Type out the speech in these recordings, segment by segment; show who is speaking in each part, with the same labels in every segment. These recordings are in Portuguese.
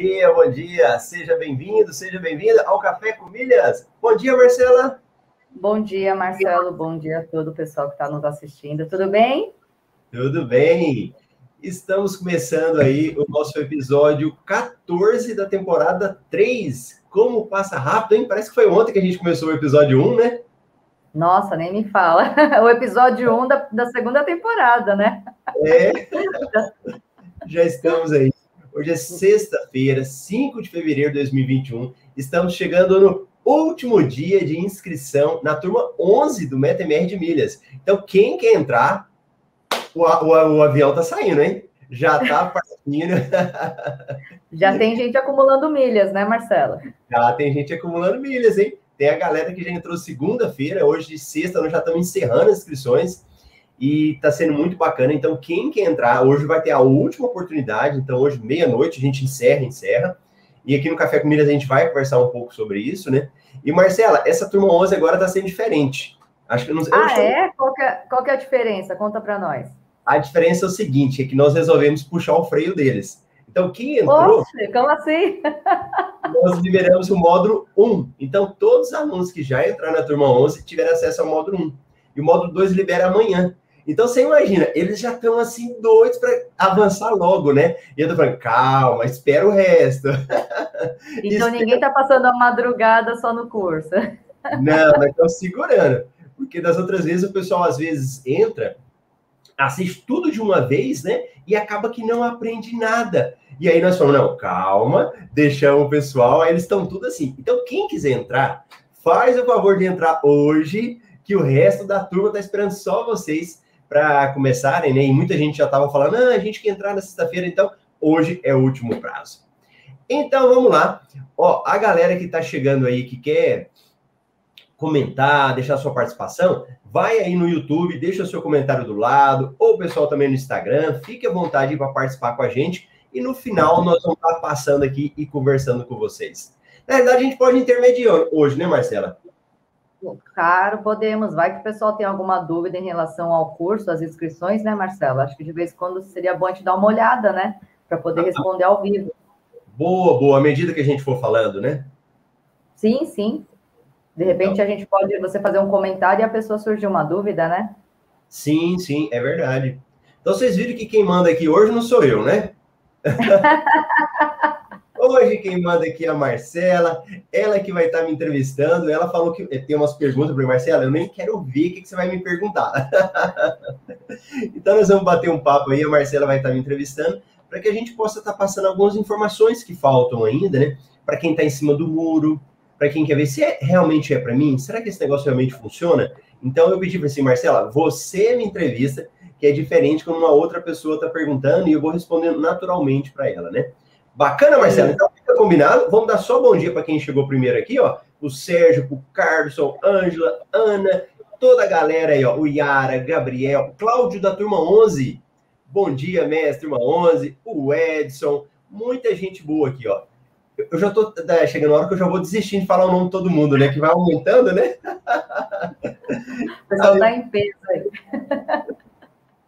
Speaker 1: dia, bom dia. Seja bem-vindo, seja bem-vinda ao Café com Milhas. Bom dia, Marcela.
Speaker 2: Bom dia, Marcelo. Bom dia a todo o pessoal que está nos assistindo. Tudo bem?
Speaker 1: Tudo bem. Estamos começando aí o nosso episódio 14 da temporada 3. Como passa rápido, hein? Parece que foi ontem que a gente começou o episódio 1, né?
Speaker 2: Nossa, nem me fala. O episódio 1 da, da segunda temporada, né?
Speaker 1: É. Já estamos aí. Hoje é sexta-feira, 5 de fevereiro de 2021. Estamos chegando no último dia de inscrição na turma 11 do MetaMR de milhas. Então, quem quer entrar, o, o, o avião tá saindo, hein? Já tá partindo.
Speaker 2: Já tem gente acumulando milhas, né, Marcela?
Speaker 1: Já tem gente acumulando milhas, hein? Tem a galera que já entrou segunda-feira, hoje de sexta, nós já estamos encerrando as inscrições e está sendo muito bacana. Então, quem quer entrar, hoje vai ter a última oportunidade. Então, hoje, meia-noite, a gente encerra, encerra. E aqui no Café com Milhas a gente vai conversar um pouco sobre isso, né? E, Marcela, essa turma 11 agora está sendo diferente.
Speaker 2: Acho que não, Ah, é? Qual, que é? qual que é a diferença? Conta para nós.
Speaker 1: A diferença é o seguinte, é que nós resolvemos puxar o freio deles. Então, quem entrou...
Speaker 2: Oxe, como assim?
Speaker 1: nós liberamos o módulo 1. Então, todos os alunos que já entraram na turma 11 tiveram acesso ao módulo 1. E o módulo 2 libera amanhã. Então você imagina, eles já estão assim doidos para avançar logo, né? E eu tô falando, calma, espera o resto.
Speaker 2: Então ninguém está passando a madrugada só no curso.
Speaker 1: Não, nós estamos segurando. Porque das outras vezes o pessoal às vezes entra, assiste tudo de uma vez, né? E acaba que não aprende nada. E aí nós falamos, não, calma, deixamos o pessoal, aí eles estão tudo assim. Então, quem quiser entrar, faz o favor de entrar hoje, que o resto da turma está esperando só vocês para começarem, né? E muita gente já estava falando, ah, a gente quer entrar na sexta-feira, então hoje é o último prazo. Então vamos lá. Ó, a galera que está chegando aí que quer comentar, deixar sua participação, vai aí no YouTube, deixa o seu comentário do lado, ou o pessoal também no Instagram, fique à vontade para participar com a gente e no final nós vamos estar passando aqui e conversando com vocês. Na verdade, a gente pode intermediar hoje, né, Marcela?
Speaker 2: Claro, podemos. Vai que o pessoal tem alguma dúvida em relação ao curso, às inscrições, né, Marcelo? Acho que de vez em quando seria bom a gente dar uma olhada, né? Para poder responder ao vivo.
Speaker 1: Boa, boa. À medida que a gente for falando, né?
Speaker 2: Sim, sim. De repente então, a gente pode você fazer um comentário e a pessoa surgir uma dúvida, né?
Speaker 1: Sim, sim, é verdade. Então vocês viram que quem manda aqui hoje não sou eu, né? Hoje quem manda aqui é a Marcela, ela que vai estar me entrevistando. Ela falou que tem umas perguntas para Marcela, eu nem quero ouvir o que, que você vai me perguntar. então nós vamos bater um papo aí, a Marcela vai estar me entrevistando, para que a gente possa estar passando algumas informações que faltam ainda, né? Para quem está em cima do muro, para quem quer ver se é, realmente é para mim, será que esse negócio realmente funciona? Então eu pedi para assim, Marcela, você me entrevista, que é diferente quando uma outra pessoa está perguntando e eu vou respondendo naturalmente para ela, né? Bacana, Marcelo? Então fica combinado. Vamos dar só bom dia para quem chegou primeiro aqui, ó. O Sérgio, o Carlson, Ângela, Ana, toda a galera aí, ó. O Yara, Gabriel, Cláudio da turma 11. Bom dia, mestre, turma 11. O Edson, muita gente boa aqui, ó. Eu já tô né, chegando na hora que eu já vou desistir de falar o nome de todo mundo, né? Que vai aumentando, né?
Speaker 2: O pessoal tá em peso aí.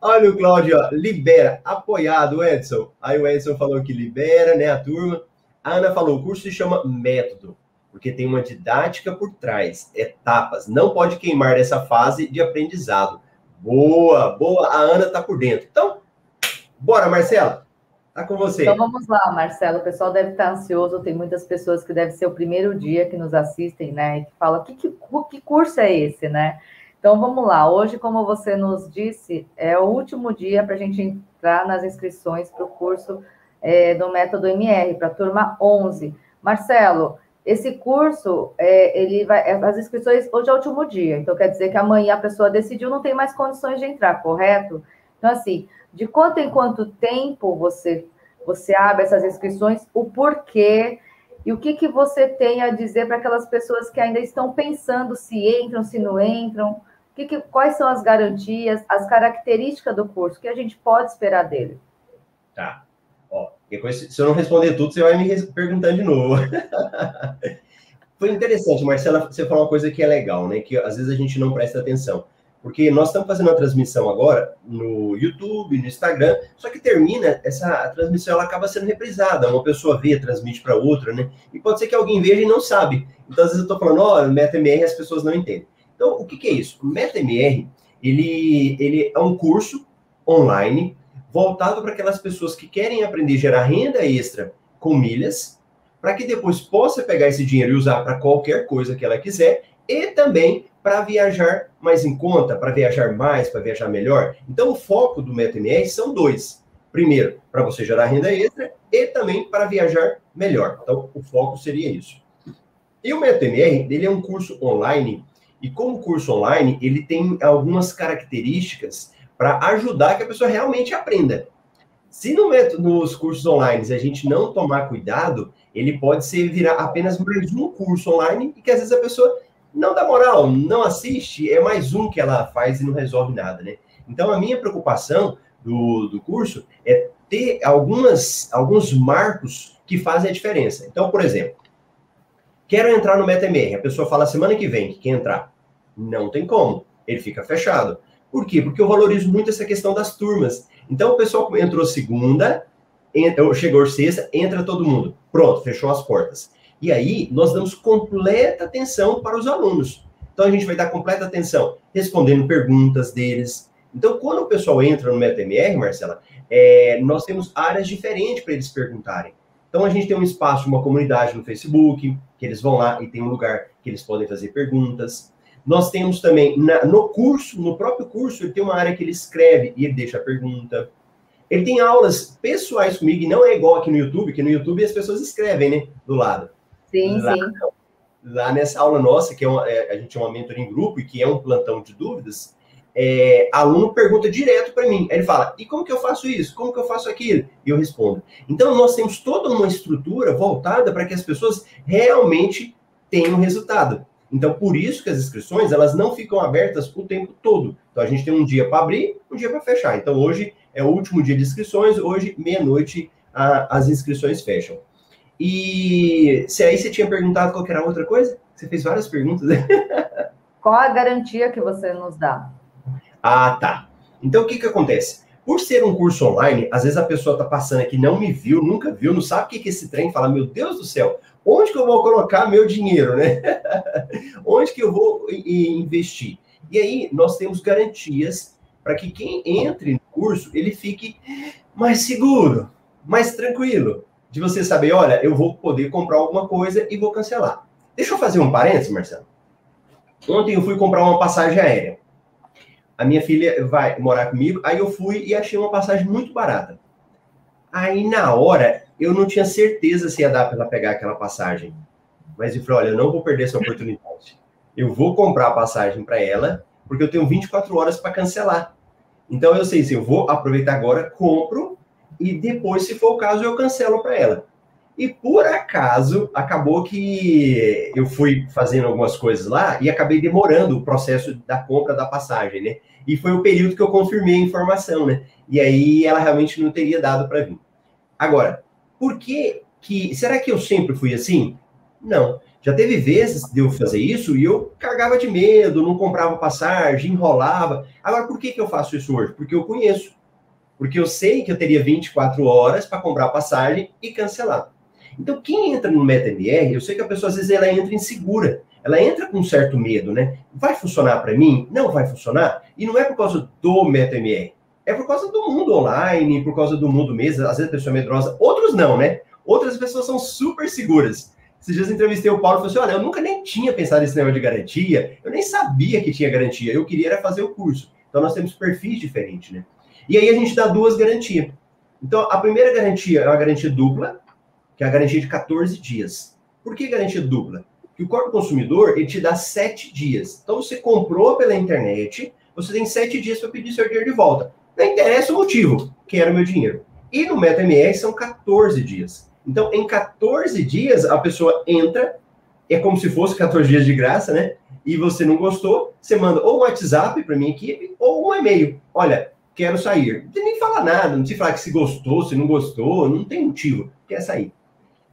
Speaker 1: Olha o Cláudio, libera, apoiado, Edson. Aí o Edson falou que libera, né, a turma. A Ana falou, o curso se chama método, porque tem uma didática por trás, etapas. Não pode queimar nessa fase de aprendizado. Boa, boa, a Ana tá por dentro. Então, bora, Marcela. Tá com você.
Speaker 2: Então vamos lá, Marcelo. O pessoal deve estar ansioso. Tem muitas pessoas que deve ser o primeiro dia que nos assistem, né? E que falam: que, que, que curso é esse, né? Então vamos lá, hoje, como você nos disse, é o último dia para a gente entrar nas inscrições para o curso é, do método MR, para a turma 11. Marcelo, esse curso, é, ele vai, é, as inscrições hoje é o último dia, então quer dizer que amanhã a pessoa decidiu, não tem mais condições de entrar, correto? Então, assim, de quanto em quanto tempo você, você abre essas inscrições, o porquê, e o que, que você tem a dizer para aquelas pessoas que ainda estão pensando se entram, se não entram? Que, que, quais são as garantias, as características do curso? que a gente pode esperar dele?
Speaker 1: Tá. Ó, se eu não responder tudo, você vai me perguntando de novo. Foi interessante, Marcela, você falou uma coisa que é legal, né? Que às vezes a gente não presta atenção. Porque nós estamos fazendo uma transmissão agora no YouTube, no Instagram, só que termina, essa transmissão ela acaba sendo reprisada. Uma pessoa vê, transmite para outra, né? E pode ser que alguém veja e não sabe. Então, às vezes eu estou falando, ó, oh, MetaMR as pessoas não entendem. Então, o que, que é isso? O MetaMR, ele, ele é um curso online voltado para aquelas pessoas que querem aprender a gerar renda extra com milhas, para que depois possa pegar esse dinheiro e usar para qualquer coisa que ela quiser, e também para viajar mais em conta, para viajar mais, para viajar melhor. Então, o foco do MetaMR são dois. Primeiro, para você gerar renda extra e também para viajar melhor. Então, o foco seria isso. E o MetaMR, ele é um curso online, e como curso online, ele tem algumas características para ajudar que a pessoa realmente aprenda. Se no nos cursos online a gente não tomar cuidado, ele pode ser virar apenas mais um curso online e que às vezes a pessoa não dá moral, não assiste, é mais um que ela faz e não resolve nada, né? Então a minha preocupação do, do curso é ter algumas, alguns marcos que fazem a diferença. Então, por exemplo, quero entrar no MetaMR, a pessoa fala semana que vem que quer entrar. Não tem como, ele fica fechado. Por quê? Porque eu valorizo muito essa questão das turmas. Então, o pessoal entrou segunda, chegou sexta, entra todo mundo. Pronto, fechou as portas. E aí, nós damos completa atenção para os alunos. Então, a gente vai dar completa atenção respondendo perguntas deles. Então, quando o pessoal entra no MetaMR, Marcela, é, nós temos áreas diferentes para eles perguntarem. Então, a gente tem um espaço, uma comunidade no Facebook, que eles vão lá e tem um lugar que eles podem fazer perguntas. Nós temos também, na, no curso, no próprio curso, ele tem uma área que ele escreve e ele deixa a pergunta. Ele tem aulas pessoais comigo, e não é igual aqui no YouTube, que no YouTube as pessoas escrevem, né, do lado.
Speaker 2: Sim,
Speaker 1: lá,
Speaker 2: sim.
Speaker 1: Lá nessa aula nossa, que é, uma, é a gente é uma mentoria em grupo e que é um plantão de dúvidas, é, aluno pergunta direto para mim. Aí ele fala: e como que eu faço isso? Como que eu faço aquilo? E eu respondo. Então, nós temos toda uma estrutura voltada para que as pessoas realmente tenham resultado. Então, por isso que as inscrições elas não ficam abertas o tempo todo. Então, a gente tem um dia para abrir, um dia para fechar. Então, hoje é o último dia de inscrições, hoje, meia-noite, as inscrições fecham. E se aí você tinha perguntado qualquer outra coisa, você fez várias perguntas.
Speaker 2: Qual a garantia que você nos dá?
Speaker 1: Ah, tá. Então o que que acontece? Por ser um curso online, às vezes a pessoa está passando aqui, não me viu, nunca viu, não sabe o que que é esse trem, fala, meu Deus do céu, onde que eu vou colocar meu dinheiro, né? onde que eu vou investir? E aí nós temos garantias para que quem entre no curso, ele fique mais seguro, mais tranquilo de você saber, olha, eu vou poder comprar alguma coisa e vou cancelar. Deixa eu fazer um parênteses, Marcelo. Ontem eu fui comprar uma passagem aérea. A minha filha vai morar comigo, aí eu fui e achei uma passagem muito barata. Aí na hora eu não tinha certeza se ia dar para ela pegar aquela passagem. Mas eu falei, olha, eu não vou perder essa oportunidade. Eu vou comprar a passagem para ela, porque eu tenho 24 horas para cancelar. Então eu sei se eu vou aproveitar agora, compro e depois, se for o caso, eu cancelo para ela. E por acaso, acabou que eu fui fazendo algumas coisas lá e acabei demorando o processo da compra da passagem, né? E foi o período que eu confirmei a informação, né? E aí ela realmente não teria dado para vir. Agora, por que que. Será que eu sempre fui assim? Não. Já teve vezes de eu fazer isso e eu cagava de medo, não comprava passagem, enrolava. Agora, por que, que eu faço isso hoje? Porque eu conheço porque eu sei que eu teria 24 horas para comprar a passagem e cancelar. Então, quem entra no MetaMR, eu sei que a pessoa às vezes ela entra insegura, ela entra com um certo medo, né? Vai funcionar para mim? Não vai funcionar? E não é por causa do MetaMR, é por causa do mundo online, por causa do mundo mesmo. Às vezes a pessoa é medrosa, outros não, né? Outras pessoas são super seguras. Esses dias entrevistei o Paulo e falei assim: olha, eu nunca nem tinha pensado nesse negócio de garantia, eu nem sabia que tinha garantia, eu queria era fazer o curso. Então nós temos perfis diferentes, né? E aí a gente dá duas garantias. Então, a primeira garantia é uma garantia dupla, que é a garantia de 14 dias. Por que garantia dupla? Porque o corpo consumidor, ele te dá 7 dias. Então, você comprou pela internet, você tem 7 dias para pedir seu dinheiro de volta. Não interessa o motivo, quero meu dinheiro. E no MetaMR são 14 dias. Então, em 14 dias, a pessoa entra, é como se fosse 14 dias de graça, né? E você não gostou, você manda ou um WhatsApp para minha equipe ou um e-mail. Olha, quero sair. Não tem nem falar nada, não te falar que se gostou, se não gostou, não tem motivo, quer sair.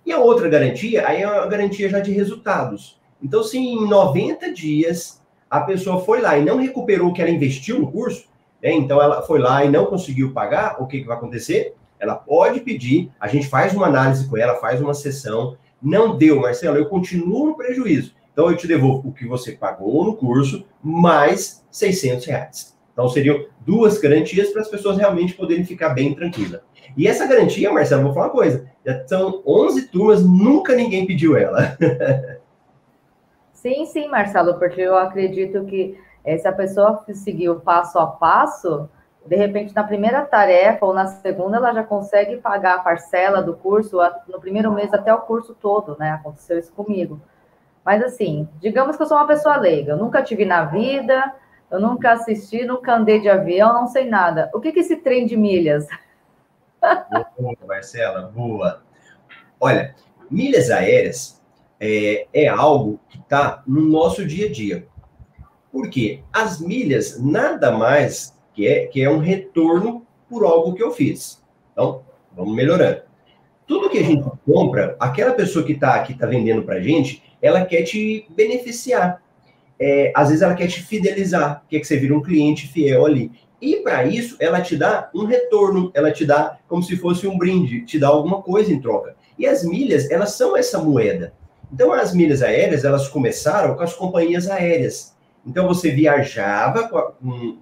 Speaker 1: E a outra garantia, aí é uma garantia já de resultados. Então, se em 90 dias a pessoa foi lá e não recuperou o que ela investiu no curso, né? então ela foi lá e não conseguiu pagar, o que, que vai acontecer? Ela pode pedir, a gente faz uma análise com ela, faz uma sessão, não deu, Marcelo, eu continuo no prejuízo. Então eu te devolvo o que você pagou no curso, mais 600 reais. Então seriam duas garantias para as pessoas realmente poderem ficar bem tranquilas. E essa garantia, Marcelo, vou falar uma coisa, já são 11 turmas, nunca ninguém pediu ela.
Speaker 2: Sim, sim, Marcelo, porque eu acredito que se a pessoa seguir o passo a passo, de repente na primeira tarefa ou na segunda ela já consegue pagar a parcela do curso no primeiro mês até o curso todo, né? Aconteceu isso comigo. Mas assim, digamos que eu sou uma pessoa leiga, eu nunca tive na vida, eu nunca assisti, nunca andei de avião, não sei nada. O que é esse trem de milhas?
Speaker 1: Boa, Marcela, boa. Olha, milhas aéreas é, é algo que está no nosso dia a dia. Por quê? As milhas nada mais que é, que é um retorno por algo que eu fiz. Então, vamos melhorando. Tudo que a gente compra, aquela pessoa que está que tá vendendo para a gente, ela quer te beneficiar. É, às vezes ela quer te fidelizar, quer que você vire um cliente fiel ali. E para isso, ela te dá um retorno, ela te dá como se fosse um brinde, te dá alguma coisa em troca. E as milhas, elas são essa moeda. Então, as milhas aéreas, elas começaram com as companhias aéreas. Então, você viajava com a,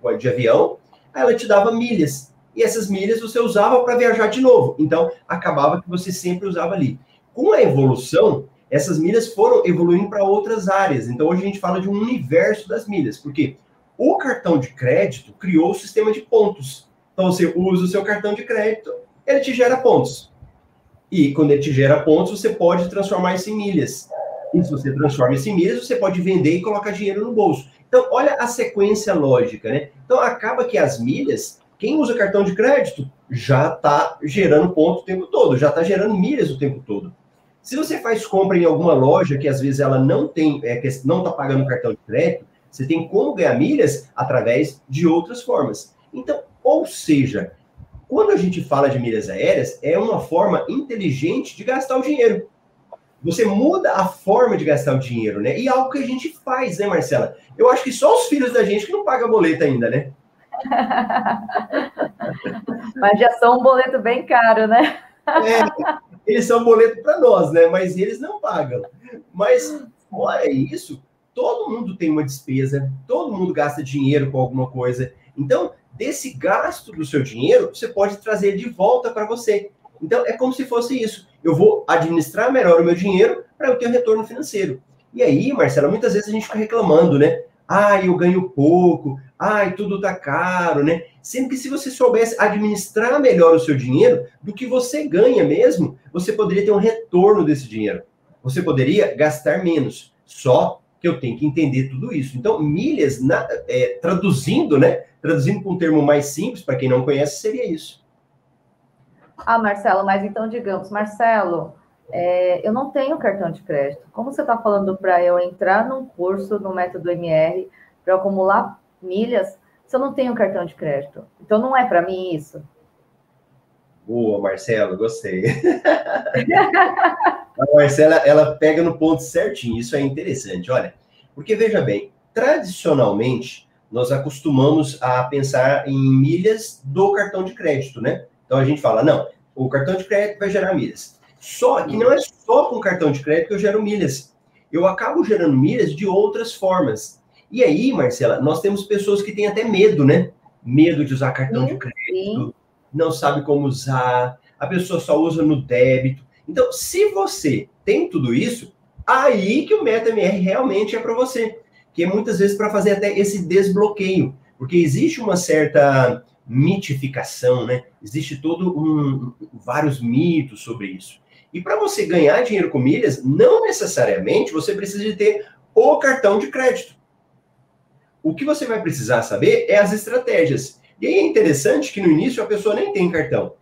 Speaker 1: com de avião, aí ela te dava milhas. E essas milhas você usava para viajar de novo. Então, acabava que você sempre usava ali. Com a evolução, essas milhas foram evoluindo para outras áreas. Então, hoje a gente fala de um universo das milhas. Porque o cartão de crédito criou o sistema de pontos. Então, você usa o seu cartão de crédito, ele te gera pontos. E quando ele te gera pontos, você pode transformar isso em milhas. E se você transforma isso em milhas, você pode vender e colocar dinheiro no bolso. Então, olha a sequência lógica, né? Então, acaba que as milhas, quem usa cartão de crédito já está gerando ponto o tempo todo, já está gerando milhas o tempo todo. Se você faz compra em alguma loja que às vezes ela não tem, é, não está pagando cartão de crédito, você tem como ganhar milhas através de outras formas. Então, ou seja, quando a gente fala de milhas aéreas, é uma forma inteligente de gastar o dinheiro. Você muda a forma de gastar o dinheiro, né? E é algo que a gente faz, né, Marcela? Eu acho que só os filhos da gente que não pagam boleto ainda, né?
Speaker 2: Mas já são um boleto bem caro, né?
Speaker 1: É, eles são boleto para nós, né? Mas eles não pagam. Mas, olha isso, todo mundo tem uma despesa, todo mundo gasta dinheiro com alguma coisa. Então, desse gasto do seu dinheiro, você pode trazer de volta para você. Então, é como se fosse isso. Eu vou administrar melhor o meu dinheiro para eu ter um retorno financeiro. E aí, Marcela, muitas vezes a gente fica reclamando, né? Ai, eu ganho pouco. Ai, tudo tá caro, né? Sendo que se você soubesse administrar melhor o seu dinheiro, do que você ganha mesmo, você poderia ter um retorno desse dinheiro. Você poderia gastar menos. Só que eu tenho que entender tudo isso. Então, milhas, na, é, traduzindo, né? Traduzindo com um termo mais simples, para quem não conhece, seria isso.
Speaker 2: Ah, Marcelo, mas então digamos, Marcelo, é, eu não tenho cartão de crédito. Como você está falando para eu entrar num curso no método MR para acumular milhas, se eu não tenho cartão de crédito? Então não é para mim isso.
Speaker 1: Boa, Marcelo, gostei. A Marcela, ela pega no ponto certinho, isso é interessante, olha. Porque veja bem, tradicionalmente, nós acostumamos a pensar em milhas do cartão de crédito, né? Então a gente fala, não, o cartão de crédito vai gerar milhas. Só que não é só com cartão de crédito que eu gero milhas. Eu acabo gerando milhas de outras formas. E aí, Marcela, nós temos pessoas que têm até medo, né? Medo de usar cartão sim, de crédito, sim. não sabe como usar, a pessoa só usa no débito. Então, se você tem tudo isso, aí que o MetaMR realmente é para você. Que é muitas vezes para fazer até esse desbloqueio. Porque existe uma certa mitificação, né? Existe todo um vários mitos sobre isso. E para você ganhar dinheiro com milhas, não necessariamente você precisa de ter o cartão de crédito. O que você vai precisar saber é as estratégias. E aí é interessante que no início a pessoa nem tem cartão.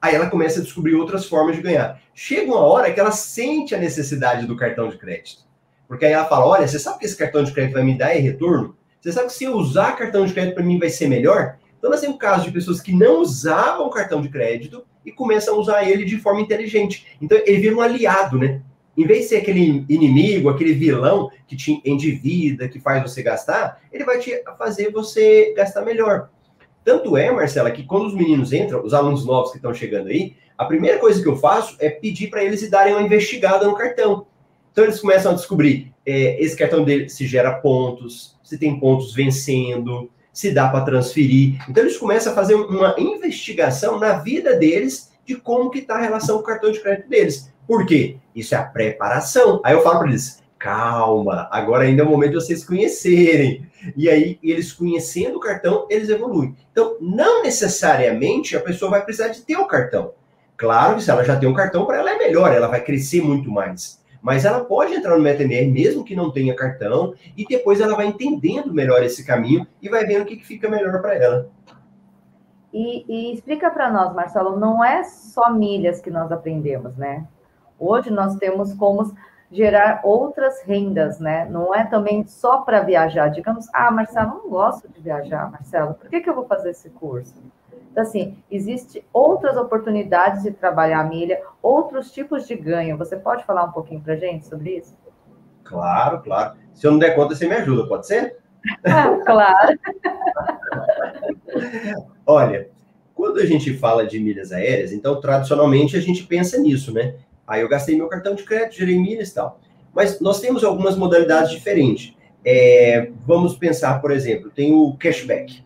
Speaker 1: Aí ela começa a descobrir outras formas de ganhar. Chega uma hora que ela sente a necessidade do cartão de crédito. Porque aí ela fala: olha, você sabe que esse cartão de crédito vai me dar retorno? Você sabe que se eu usar cartão de crédito para mim vai ser melhor? Então nós temos casos de pessoas que não usavam cartão de crédito e começam a usar ele de forma inteligente. Então ele vira um aliado, né? Em vez de ser aquele inimigo, aquele vilão que te endivida, que faz você gastar, ele vai te fazer você gastar melhor. Tanto é, Marcela, que quando os meninos entram, os alunos novos que estão chegando aí, a primeira coisa que eu faço é pedir para eles darem uma investigada no cartão. Então eles começam a descobrir é, esse cartão dele se gera pontos, se tem pontos vencendo, se dá para transferir. Então eles começam a fazer uma investigação na vida deles de como que está a relação com o cartão de crédito deles. Por quê? Isso é a preparação. Aí eu falo para eles, calma, agora ainda é o momento de vocês conhecerem. E aí, eles conhecendo o cartão, eles evoluem. Então, não necessariamente a pessoa vai precisar de ter o cartão. Claro que se ela já tem um cartão, para ela é melhor, ela vai crescer muito mais. Mas ela pode entrar no MetaMR mesmo que não tenha cartão, e depois ela vai entendendo melhor esse caminho e vai vendo o que, que fica melhor para ela.
Speaker 2: E, e explica para nós, Marcelo, não é só milhas que nós aprendemos, né? Hoje nós temos como gerar outras rendas, né? Não é também só para viajar. Digamos, ah, Marcelo, não gosto de viajar, Marcelo, por que, que eu vou fazer esse curso? Então, assim, existe outras oportunidades de trabalhar a milha, outros tipos de ganho. Você pode falar um pouquinho para gente sobre isso?
Speaker 1: Claro, claro. Se eu não der conta, você me ajuda, pode ser?
Speaker 2: claro.
Speaker 1: Olha, quando a gente fala de milhas aéreas, então tradicionalmente a gente pensa nisso, né? Aí eu gastei meu cartão de crédito, gerei milhas e tal. Mas nós temos algumas modalidades diferentes. É, vamos pensar, por exemplo, tem o cashback.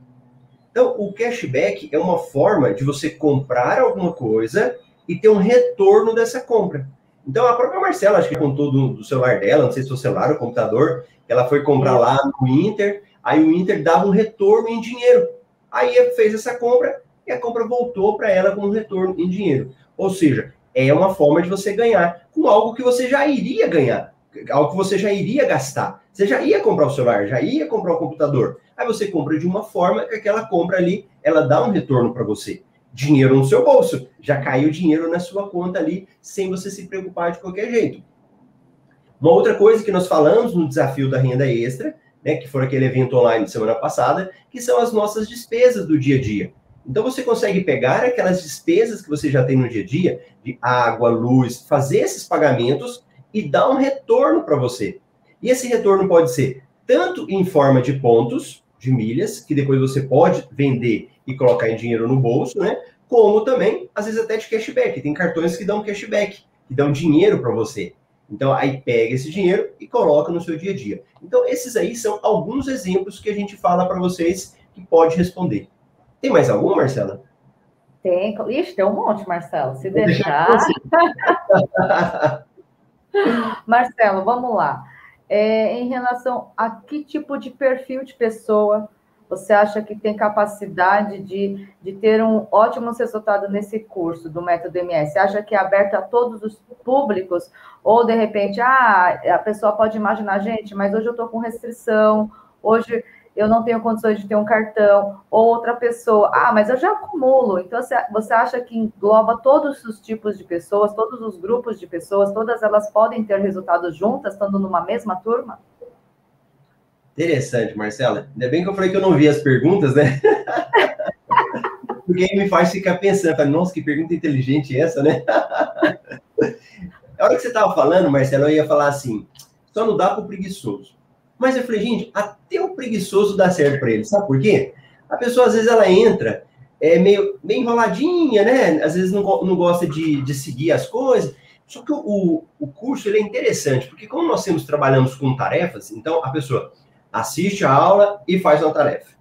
Speaker 1: Então, o cashback é uma forma de você comprar alguma coisa e ter um retorno dessa compra. Então, a própria Marcela, acho que contou do, do celular dela, não sei se o celular ou computador, ela foi comprar lá no Inter, aí o Inter dava um retorno em dinheiro. Aí fez essa compra e a compra voltou para ela com um retorno em dinheiro. Ou seja, é uma forma de você ganhar com algo que você já iria ganhar, algo que você já iria gastar. Você já ia comprar o celular, já ia comprar o computador. Aí você compra de uma forma que aquela compra ali, ela dá um retorno para você. Dinheiro no seu bolso, já caiu dinheiro na sua conta ali, sem você se preocupar de qualquer jeito. Uma outra coisa que nós falamos no desafio da renda extra, né, que foi aquele evento online de semana passada, que são as nossas despesas do dia a dia. Então você consegue pegar aquelas despesas que você já tem no dia a dia, de água, luz, fazer esses pagamentos e dar um retorno para você. E esse retorno pode ser tanto em forma de pontos, de milhas, que depois você pode vender e colocar em dinheiro no bolso, né? Como também, às vezes, até de cashback. Tem cartões que dão cashback, que dão dinheiro para você. Então, aí pega esse dinheiro e coloca no seu dia a dia. Então, esses aí são alguns exemplos que a gente fala para vocês que pode responder. Tem mais algum, Marcela?
Speaker 2: Tem. Ixi, tem um monte, Marcelo. Se Vou deixar. Marcelo, vamos lá. É, em relação a que tipo de perfil de pessoa você acha que tem capacidade de, de ter um ótimo resultado nesse curso do método MS? Você acha que é aberto a todos os públicos? Ou, de repente, ah, a pessoa pode imaginar, gente, mas hoje eu estou com restrição, hoje eu não tenho condições de ter um cartão, ou outra pessoa, ah, mas eu já acumulo. Então, você acha que engloba todos os tipos de pessoas, todos os grupos de pessoas, todas elas podem ter resultados juntas, estando numa mesma turma?
Speaker 1: Interessante, Marcela. Ainda bem que eu falei que eu não vi as perguntas, né? Porque me faz ficar pensando, nossa, que pergunta inteligente essa, né? A hora que você estava falando, Marcelo, eu ia falar assim, só não dá para o preguiçoso. Mas eu falei, gente, até o preguiçoso dá certo para ele. Sabe por quê? A pessoa, às vezes, ela entra é, meio, meio enroladinha, né? Às vezes não, não gosta de, de seguir as coisas. Só que o, o curso ele é interessante, porque como nós temos, trabalhamos com tarefas, então a pessoa assiste a aula e faz uma tarefa.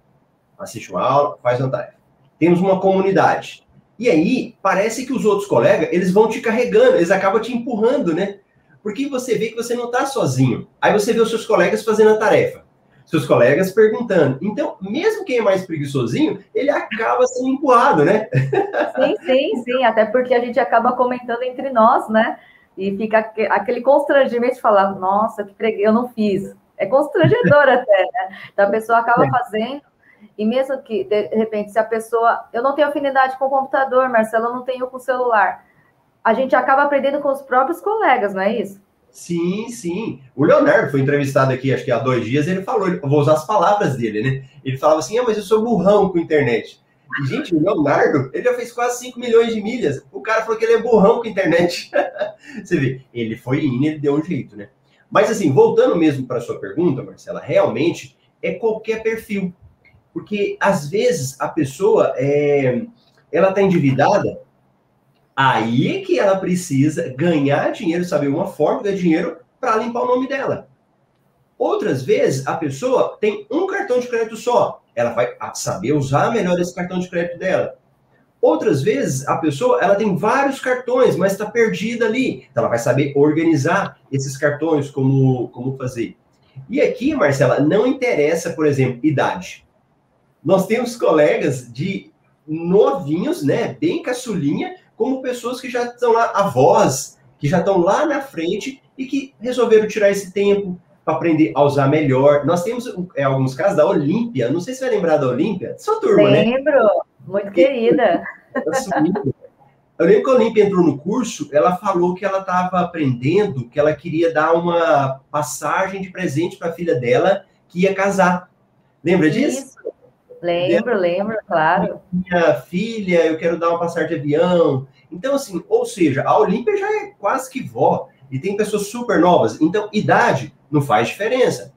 Speaker 1: Assiste uma aula, faz uma tarefa. Temos uma comunidade. E aí, parece que os outros colegas, eles vão te carregando, eles acabam te empurrando, né? Porque você vê que você não está sozinho. Aí você vê os seus colegas fazendo a tarefa. Seus colegas perguntando. Então, mesmo quem é mais preguiçosinho, ele acaba sendo empurrado, né?
Speaker 2: Sim, sim, sim. Até porque a gente acaba comentando entre nós, né? E fica aquele constrangimento de falar, nossa, que preguiça, eu não fiz. É constrangedor até, né? Então a pessoa acaba é. fazendo, e mesmo que, de repente, se a pessoa. Eu não tenho afinidade com o computador, Marcelo, eu não tenho com o celular a gente acaba aprendendo com os próprios colegas, não é isso?
Speaker 1: Sim, sim. O Leonardo foi entrevistado aqui, acho que há dois dias, ele falou, vou usar as palavras dele, né? Ele falava assim, ah, mas eu sou burrão com internet. E, gente, o Leonardo, ele já fez quase 5 milhões de milhas. O cara falou que ele é burrão com internet. Você vê, ele foi indo, ele deu um jeito, né? Mas, assim, voltando mesmo para sua pergunta, Marcela, realmente é qualquer perfil. Porque, às vezes, a pessoa, é, ela está endividada, aí que ela precisa ganhar dinheiro, saber uma forma de dinheiro para limpar o nome dela. Outras vezes, a pessoa tem um cartão de crédito só. Ela vai saber usar melhor esse cartão de crédito dela. Outras vezes, a pessoa ela tem vários cartões, mas está perdida ali. Então, ela vai saber organizar esses cartões, como, como fazer. E aqui, Marcela, não interessa, por exemplo, idade. Nós temos colegas de novinhos, né, bem caçulinha, como pessoas que já estão lá, avós, que já estão lá na frente e que resolveram tirar esse tempo, para aprender a usar melhor. Nós temos é, alguns casos da Olímpia, não sei se vai lembrar da Olímpia, sua turma,
Speaker 2: Lembro, né? Lembro, muito querida.
Speaker 1: Eu lembro que a Olímpia entrou no curso, ela falou que ela estava aprendendo, que ela queria dar uma passagem de presente para a filha dela que ia casar. Lembra disso? Isso.
Speaker 2: Lembro, lembro, claro.
Speaker 1: Minha filha, eu quero dar uma passagem de avião. Então, assim, ou seja, a Olímpia já é quase que vó. E tem pessoas super novas. Então, idade não faz diferença.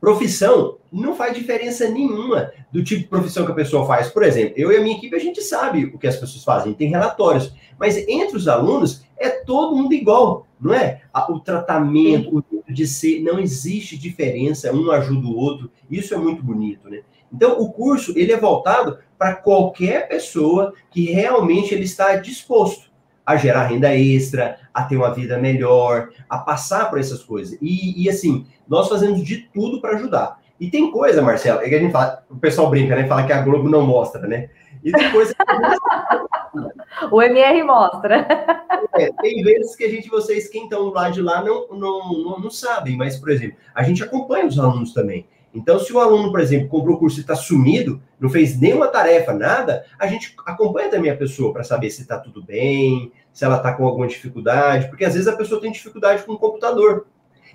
Speaker 1: Profissão não faz diferença nenhuma do tipo de profissão que a pessoa faz. Por exemplo, eu e a minha equipe, a gente sabe o que as pessoas fazem, tem relatórios. Mas entre os alunos, é todo mundo igual, não é? O tratamento, o jeito de ser, não existe diferença, um ajuda o outro. Isso é muito bonito, né? Então, o curso, ele é voltado para qualquer pessoa que realmente ele está disposto a gerar renda extra, a ter uma vida melhor, a passar por essas coisas. E, e assim, nós fazemos de tudo para ajudar. E tem coisa, Marcelo, é que a gente fala, o pessoal brinca, né? Fala que a Globo não mostra, né? E tem coisa que
Speaker 2: O MR mostra.
Speaker 1: É, tem vezes que a gente, vocês, quem estão lá de lá, não, não, não, não sabem, mas, por exemplo, a gente acompanha os alunos também. Então, se o aluno, por exemplo, comprou o curso e está sumido, não fez nenhuma tarefa, nada, a gente acompanha também a pessoa para saber se está tudo bem, se ela está com alguma dificuldade, porque às vezes a pessoa tem dificuldade com o computador.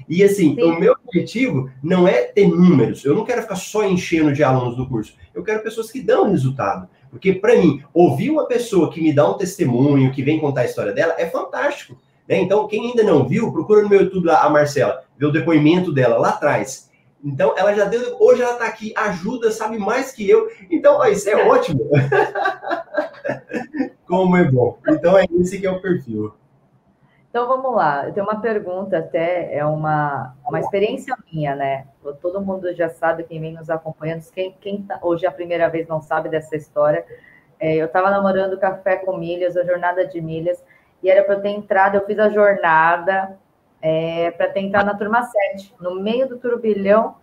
Speaker 1: E assim, Sim. o meu objetivo não é ter números, eu não quero ficar só enchendo de alunos no curso, eu quero pessoas que dão resultado. Porque, para mim, ouvir uma pessoa que me dá um testemunho, que vem contar a história dela, é fantástico. Né? Então, quem ainda não viu, procura no meu YouTube lá, a Marcela, ver o depoimento dela lá atrás. Então, ela já deu. Hoje ela está aqui, ajuda, sabe mais que eu. Então, ó, isso é ótimo. Como é bom. Então, é esse que é o perfil.
Speaker 2: Então, vamos lá. Eu tenho uma pergunta, até é uma, uma experiência minha, né? Todo mundo já sabe, quem vem nos acompanhando. Quem, quem tá, hoje é a primeira vez não sabe dessa história. É, eu estava namorando café com milhas, a jornada de milhas, e era para eu ter entrado. Eu fiz a jornada é, para tentar na turma 7, no meio do turbilhão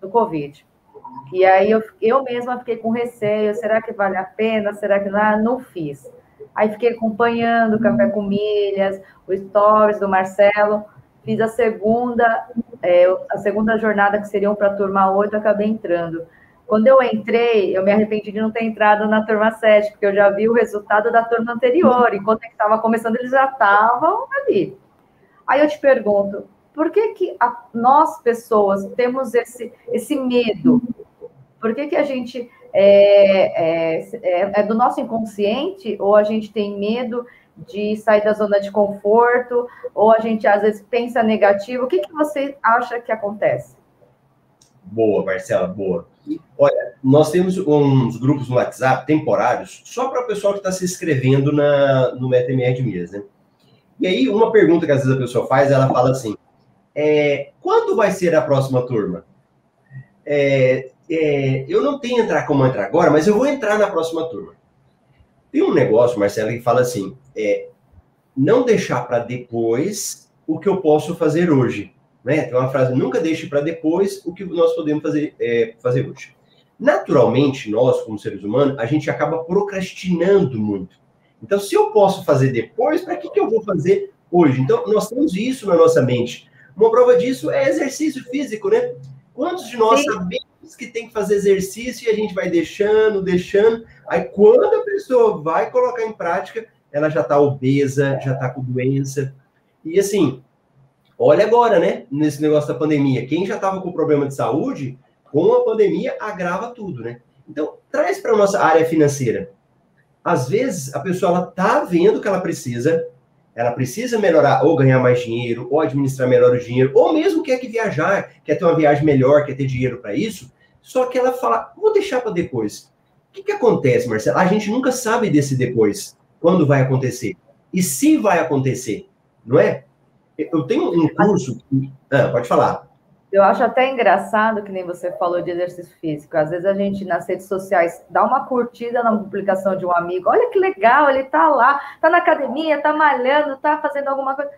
Speaker 2: do Covid. E aí eu, eu mesma fiquei com receio, será que vale a pena? Será que não? Ah, não fiz. Aí fiquei acompanhando o Café com Milhas, o Stories do Marcelo, fiz a segunda, é, a segunda jornada que seriam para a turma 8, acabei entrando. Quando eu entrei, eu me arrependi de não ter entrado na turma 7, porque eu já vi o resultado da turma anterior, enquanto estava começando, eles já estavam ali. Aí eu te pergunto, por que, que a, nós, pessoas, temos esse, esse medo? Por que, que a gente é, é, é, é do nosso inconsciente ou a gente tem medo de sair da zona de conforto ou a gente às vezes pensa negativo? O que, que você acha que acontece?
Speaker 1: Boa, Marcela, boa. Olha, nós temos uns grupos no WhatsApp temporários só para o pessoal que está se inscrevendo na, no MetaMR de Mias, né? E aí, uma pergunta que às vezes a pessoa faz, ela fala assim: é, quando vai ser a próxima turma? É, é, eu não tenho entrar como entrar agora, mas eu vou entrar na próxima turma. Tem um negócio, Marcelo, que fala assim: é, não deixar para depois o que eu posso fazer hoje. Né? Tem uma frase: nunca deixe para depois o que nós podemos fazer, é, fazer hoje. Naturalmente, nós, como seres humanos, a gente acaba procrastinando muito. Então, se eu posso fazer depois, para que, que eu vou fazer hoje? Então, nós temos isso na nossa mente. Uma prova disso é exercício físico, né? Quantos de nós Sim. sabemos que tem que fazer exercício e a gente vai deixando, deixando? Aí, quando a pessoa vai colocar em prática, ela já está obesa, já está com doença. E assim, olha agora, né? Nesse negócio da pandemia. Quem já estava com problema de saúde, com a pandemia agrava tudo, né? Então, traz para a nossa área financeira. Às vezes, a pessoa ela tá vendo que ela precisa, ela precisa melhorar ou ganhar mais dinheiro, ou administrar melhor o dinheiro, ou mesmo quer que viajar, quer ter uma viagem melhor, quer ter dinheiro para isso, só que ela fala, vou deixar para depois. O que, que acontece, Marcelo? A gente nunca sabe desse depois, quando vai acontecer. E se vai acontecer, não é? Eu tenho um curso. Ah, pode falar.
Speaker 2: Eu acho até engraçado que nem você falou de exercício físico. Às vezes a gente nas redes sociais dá uma curtida na publicação de um amigo. Olha que legal, ele tá lá, tá na academia, tá malhando, tá fazendo alguma coisa.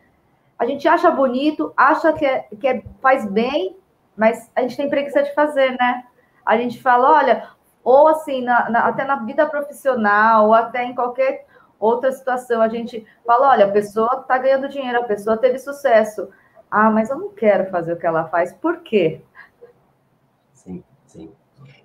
Speaker 2: A gente acha bonito, acha que, é, que é, faz bem, mas a gente tem preguiça de fazer, né? A gente fala, olha, ou assim, na, na, até na vida profissional, ou até em qualquer outra situação, a gente fala, olha, a pessoa está ganhando dinheiro, a pessoa teve sucesso. Ah, mas eu não quero fazer o que ela faz. Por quê?
Speaker 1: Sim, sim.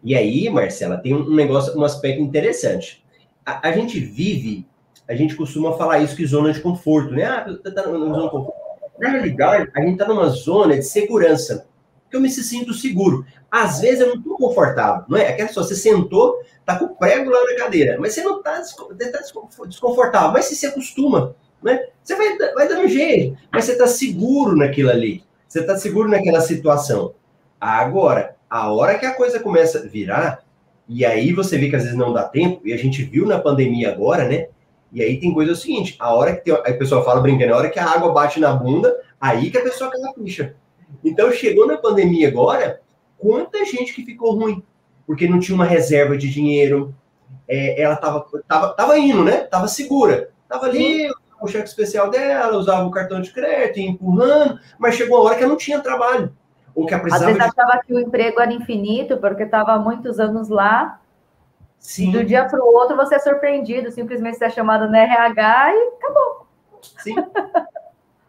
Speaker 1: E aí, Marcela, tem um negócio, um aspecto interessante. A, a gente vive, a gente costuma falar isso que zona de conforto, né? Ah, tá, tá numa zona de conforto. Na realidade, a gente está numa zona de segurança, que eu me sinto seguro. Às vezes eu não estou confortável, não é? Aquela só, você sentou, tá com o prego lá na cadeira, mas você não está tá desconfortável, mas se se acostuma né? Você vai, vai dando jeito, mas você está seguro naquilo ali. Você está seguro naquela situação. Agora, a hora que a coisa começa a virar, e aí você vê que às vezes não dá tempo, e a gente viu na pandemia agora, né? E aí tem coisa o seguinte, a hora que tem, a pessoa fala brincando, a hora que a água bate na bunda, aí que a pessoa cai na ficha. Então chegou na pandemia agora, quanta gente que ficou ruim, porque não tinha uma reserva de dinheiro, é, ela tava, tava, tava indo, né? Tava segura, tava ali, o cheque especial dela, usava o cartão de crédito, empurrando, mas chegou a hora que eu não tinha trabalho. Ou que
Speaker 2: precisava Às vezes de... achava que o emprego era infinito, porque estava há muitos anos lá. Sim. Do dia para o outro você é surpreendido, simplesmente você é chamado no RH e acabou.
Speaker 1: Sim.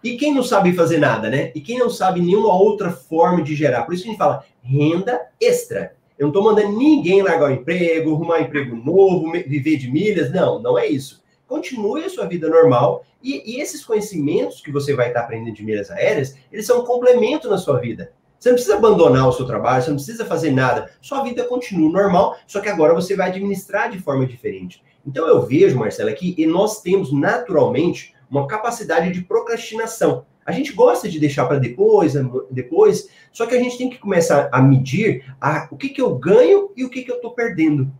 Speaker 1: E quem não sabe fazer nada, né? E quem não sabe nenhuma outra forma de gerar. Por isso que a gente fala renda extra. Eu não estou mandando ninguém largar o emprego, arrumar um emprego novo, viver de milhas. Não, não é isso continue a sua vida normal e, e esses conhecimentos que você vai estar aprendendo de milhas aéreas, eles são um complemento na sua vida. Você não precisa abandonar o seu trabalho, você não precisa fazer nada. Sua vida continua normal, só que agora você vai administrar de forma diferente. Então eu vejo, Marcela, que nós temos naturalmente uma capacidade de procrastinação. A gente gosta de deixar para depois, depois, só que a gente tem que começar a medir a, o que, que eu ganho e o que, que eu estou perdendo.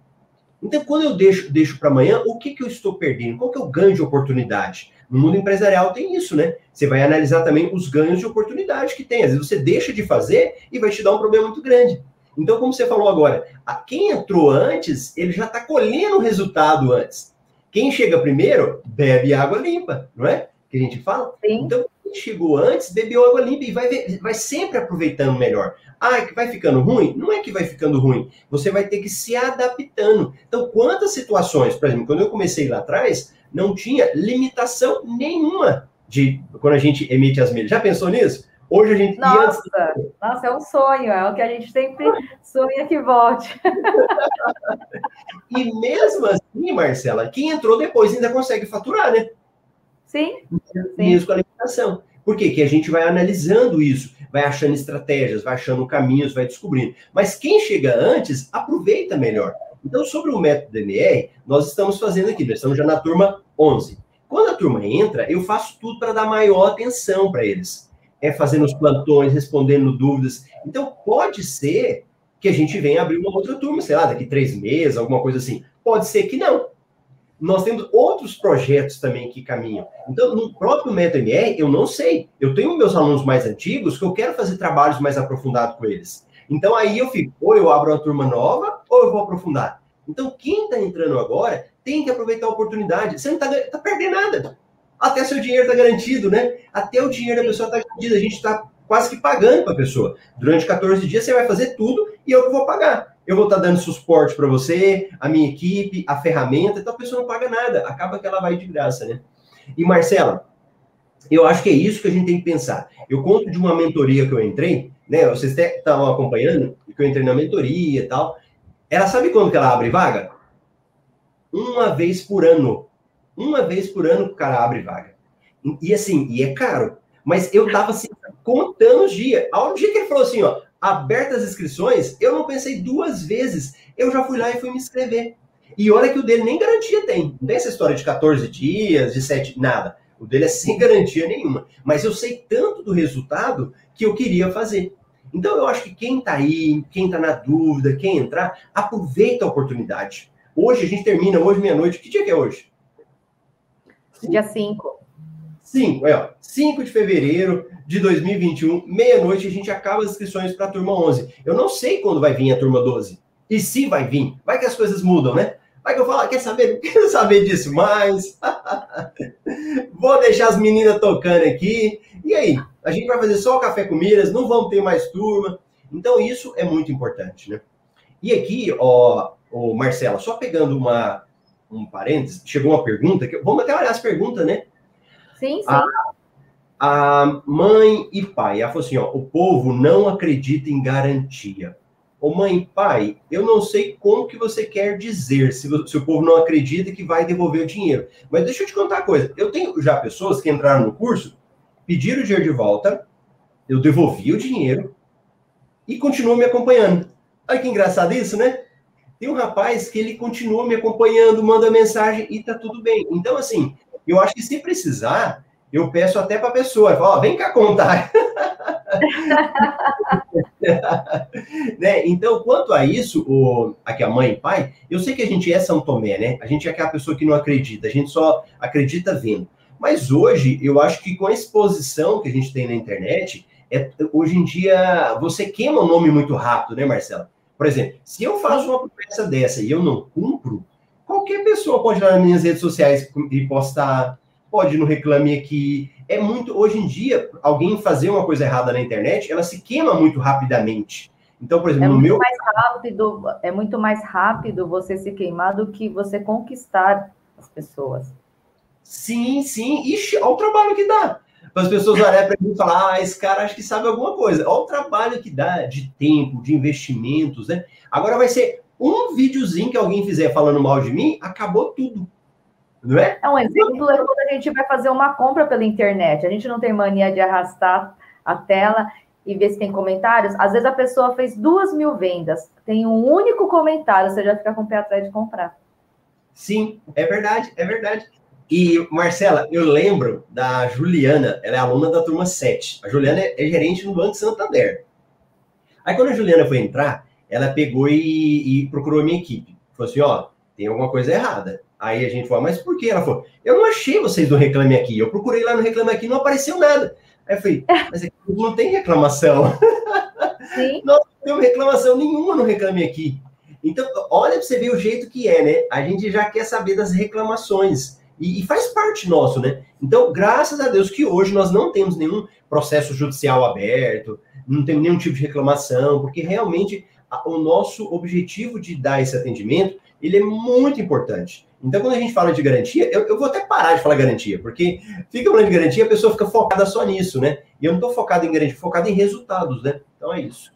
Speaker 1: Então, quando eu deixo, deixo para amanhã, o que, que eu estou perdendo? Qual que é o ganho de oportunidade? No mundo empresarial tem isso, né? Você vai analisar também os ganhos de oportunidade que tem. Às vezes você deixa de fazer e vai te dar um problema muito grande. Então, como você falou agora, quem entrou antes, ele já está colhendo o resultado antes. Quem chega primeiro, bebe água limpa, não é? Que a gente fala. Sim. Então, quem chegou antes, bebeu água limpa e vai, vai sempre aproveitando melhor. Ah, que vai ficando ruim? Não é que vai ficando ruim. Você vai ter que se adaptando. Então, quantas situações, por exemplo, quando eu comecei lá atrás, não tinha limitação nenhuma de quando a gente emite as milhas. Já pensou nisso? Hoje a gente.
Speaker 2: Nossa, antes... nossa, é um sonho, é o que a gente sempre sonha que volte.
Speaker 1: e mesmo assim, Marcela, quem entrou depois ainda consegue faturar, né?
Speaker 2: Sim.
Speaker 1: Mesmo com a limitação. Por quê? Que a gente vai analisando isso, vai achando estratégias, vai achando caminhos, vai descobrindo. Mas quem chega antes, aproveita melhor. Então, sobre o método MR, nós estamos fazendo aqui, nós estamos já na turma 11. Quando a turma entra, eu faço tudo para dar maior atenção para eles. É fazendo os plantões, respondendo dúvidas. Então, pode ser que a gente venha abrir uma outra turma, sei lá, daqui três meses, alguma coisa assim. Pode ser que não nós temos outros projetos também que caminham. Então, no próprio MetaMR, eu não sei. Eu tenho meus alunos mais antigos que eu quero fazer trabalhos mais aprofundados com eles. Então, aí eu fico, ou eu abro uma turma nova, ou eu vou aprofundar. Então, quem está entrando agora tem que aproveitar a oportunidade. Você não está tá perdendo nada. Até seu dinheiro está garantido, né? Até o dinheiro da pessoa está garantido. A gente está quase que pagando para a pessoa. Durante 14 dias você vai fazer tudo e eu que vou pagar eu vou estar dando suporte para você, a minha equipe, a ferramenta, então a pessoa não paga nada, acaba que ela vai de graça, né? E Marcela, eu acho que é isso que a gente tem que pensar. Eu conto de uma mentoria que eu entrei, né? Vocês estavam acompanhando, que eu entrei na mentoria e tal. Ela sabe quando que ela abre vaga? Uma vez por ano. Uma vez por ano o cara abre vaga. E assim, e é caro. Mas eu tava assim, contando os dias. Ao dia que ele falou assim, ó, abertas as inscrições, eu não pensei duas vezes. Eu já fui lá e fui me inscrever. E olha que o dele nem garantia tem. Não tem essa história de 14 dias, de 7, nada. O dele é sem garantia nenhuma. Mas eu sei tanto do resultado que eu queria fazer. Então eu acho que quem está aí, quem está na dúvida, quem entrar, aproveita a oportunidade. Hoje a gente termina, hoje meia-noite. Que dia que é hoje?
Speaker 2: Dia 5.
Speaker 1: 5, é, ó. 5 de fevereiro de 2021, meia-noite, a gente acaba as inscrições para a turma 11. Eu não sei quando vai vir a turma 12. E se vai vir. Vai que as coisas mudam, né? Vai que eu falo, ah, quer saber? Quero saber disso mais. Vou deixar as meninas tocando aqui. E aí? A gente vai fazer só o café com milhas, não vamos ter mais turma. Então, isso é muito importante, né? E aqui, ó, ó Marcela, só pegando uma, um parênteses, chegou uma pergunta, que vamos até olhar as perguntas, né?
Speaker 2: Sim, sim.
Speaker 1: A, a mãe e pai, ela falou assim, ó, o povo não acredita em garantia. Ô mãe e pai, eu não sei como que você quer dizer se, se, o povo não acredita que vai devolver o dinheiro. Mas deixa eu te contar uma coisa. Eu tenho já pessoas que entraram no curso, pediram o dinheiro de volta, eu devolvi o dinheiro e continuam me acompanhando. Olha que engraçado isso, né? Tem um rapaz que ele continua me acompanhando, manda mensagem e tá tudo bem. Então, assim, eu acho que se precisar, eu peço até para a pessoa, ó, vem cá contar. né? Então, quanto a isso, o, aqui a mãe e pai, eu sei que a gente é São Tomé, né? A gente é aquela pessoa que não acredita, a gente só acredita vendo. Mas hoje, eu acho que com a exposição que a gente tem na internet, é, hoje em dia, você queima o nome muito rápido, né, Marcela? Por exemplo, se eu faço uma promessa dessa e eu não cumpro, qualquer pessoa pode ir nas minhas redes sociais e postar, pode ir no Reclame Aqui. É muito, hoje em dia, alguém fazer uma coisa errada na internet, ela se queima muito rapidamente. Então, por exemplo,
Speaker 2: é
Speaker 1: no
Speaker 2: muito
Speaker 1: meu.
Speaker 2: Mais rápido, é muito mais rápido você se queimar do que você conquistar as pessoas.
Speaker 1: Sim, sim. Ixi, olha o trabalho que dá. As pessoas olharem para mim e falar, ah, esse cara acho que sabe alguma coisa. Olha o trabalho que dá de tempo, de investimentos, né? Agora vai ser um videozinho que alguém fizer falando mal de mim, acabou tudo. Não é?
Speaker 2: É um exemplo é quando a gente vai fazer uma compra pela internet. A gente não tem mania de arrastar a tela e ver se tem comentários. Às vezes a pessoa fez duas mil vendas, tem um único comentário, você já fica com o pé atrás de comprar.
Speaker 1: Sim, é verdade, é verdade. E, Marcela, eu lembro da Juliana, ela é aluna da turma 7. A Juliana é gerente no Banco Santander. Aí, quando a Juliana foi entrar, ela pegou e, e procurou a minha equipe. Falou assim: ó, tem alguma coisa errada. Aí a gente falou, mas por quê? Ela falou, eu não achei vocês do Reclame Aqui. Eu procurei lá no Reclame Aqui não apareceu nada. Aí eu falei, mas aqui não tem reclamação. Sim. não tem reclamação nenhuma no Reclame Aqui. Então, olha para você ver o jeito que é, né? A gente já quer saber das reclamações. E, e, faz parte nosso, né? Então, graças a Deus que hoje nós não temos nenhum processo judicial aberto, não temos nenhum tipo de reclamação, porque realmente o nosso objetivo de dar esse atendimento, ele é muito importante. Então, quando a gente fala de garantia, eu, eu vou até parar de falar garantia, porque fica falando de garantia, a pessoa fica focada só nisso, né? E eu não estou focado em garantia, focado em resultados, né? Então é isso.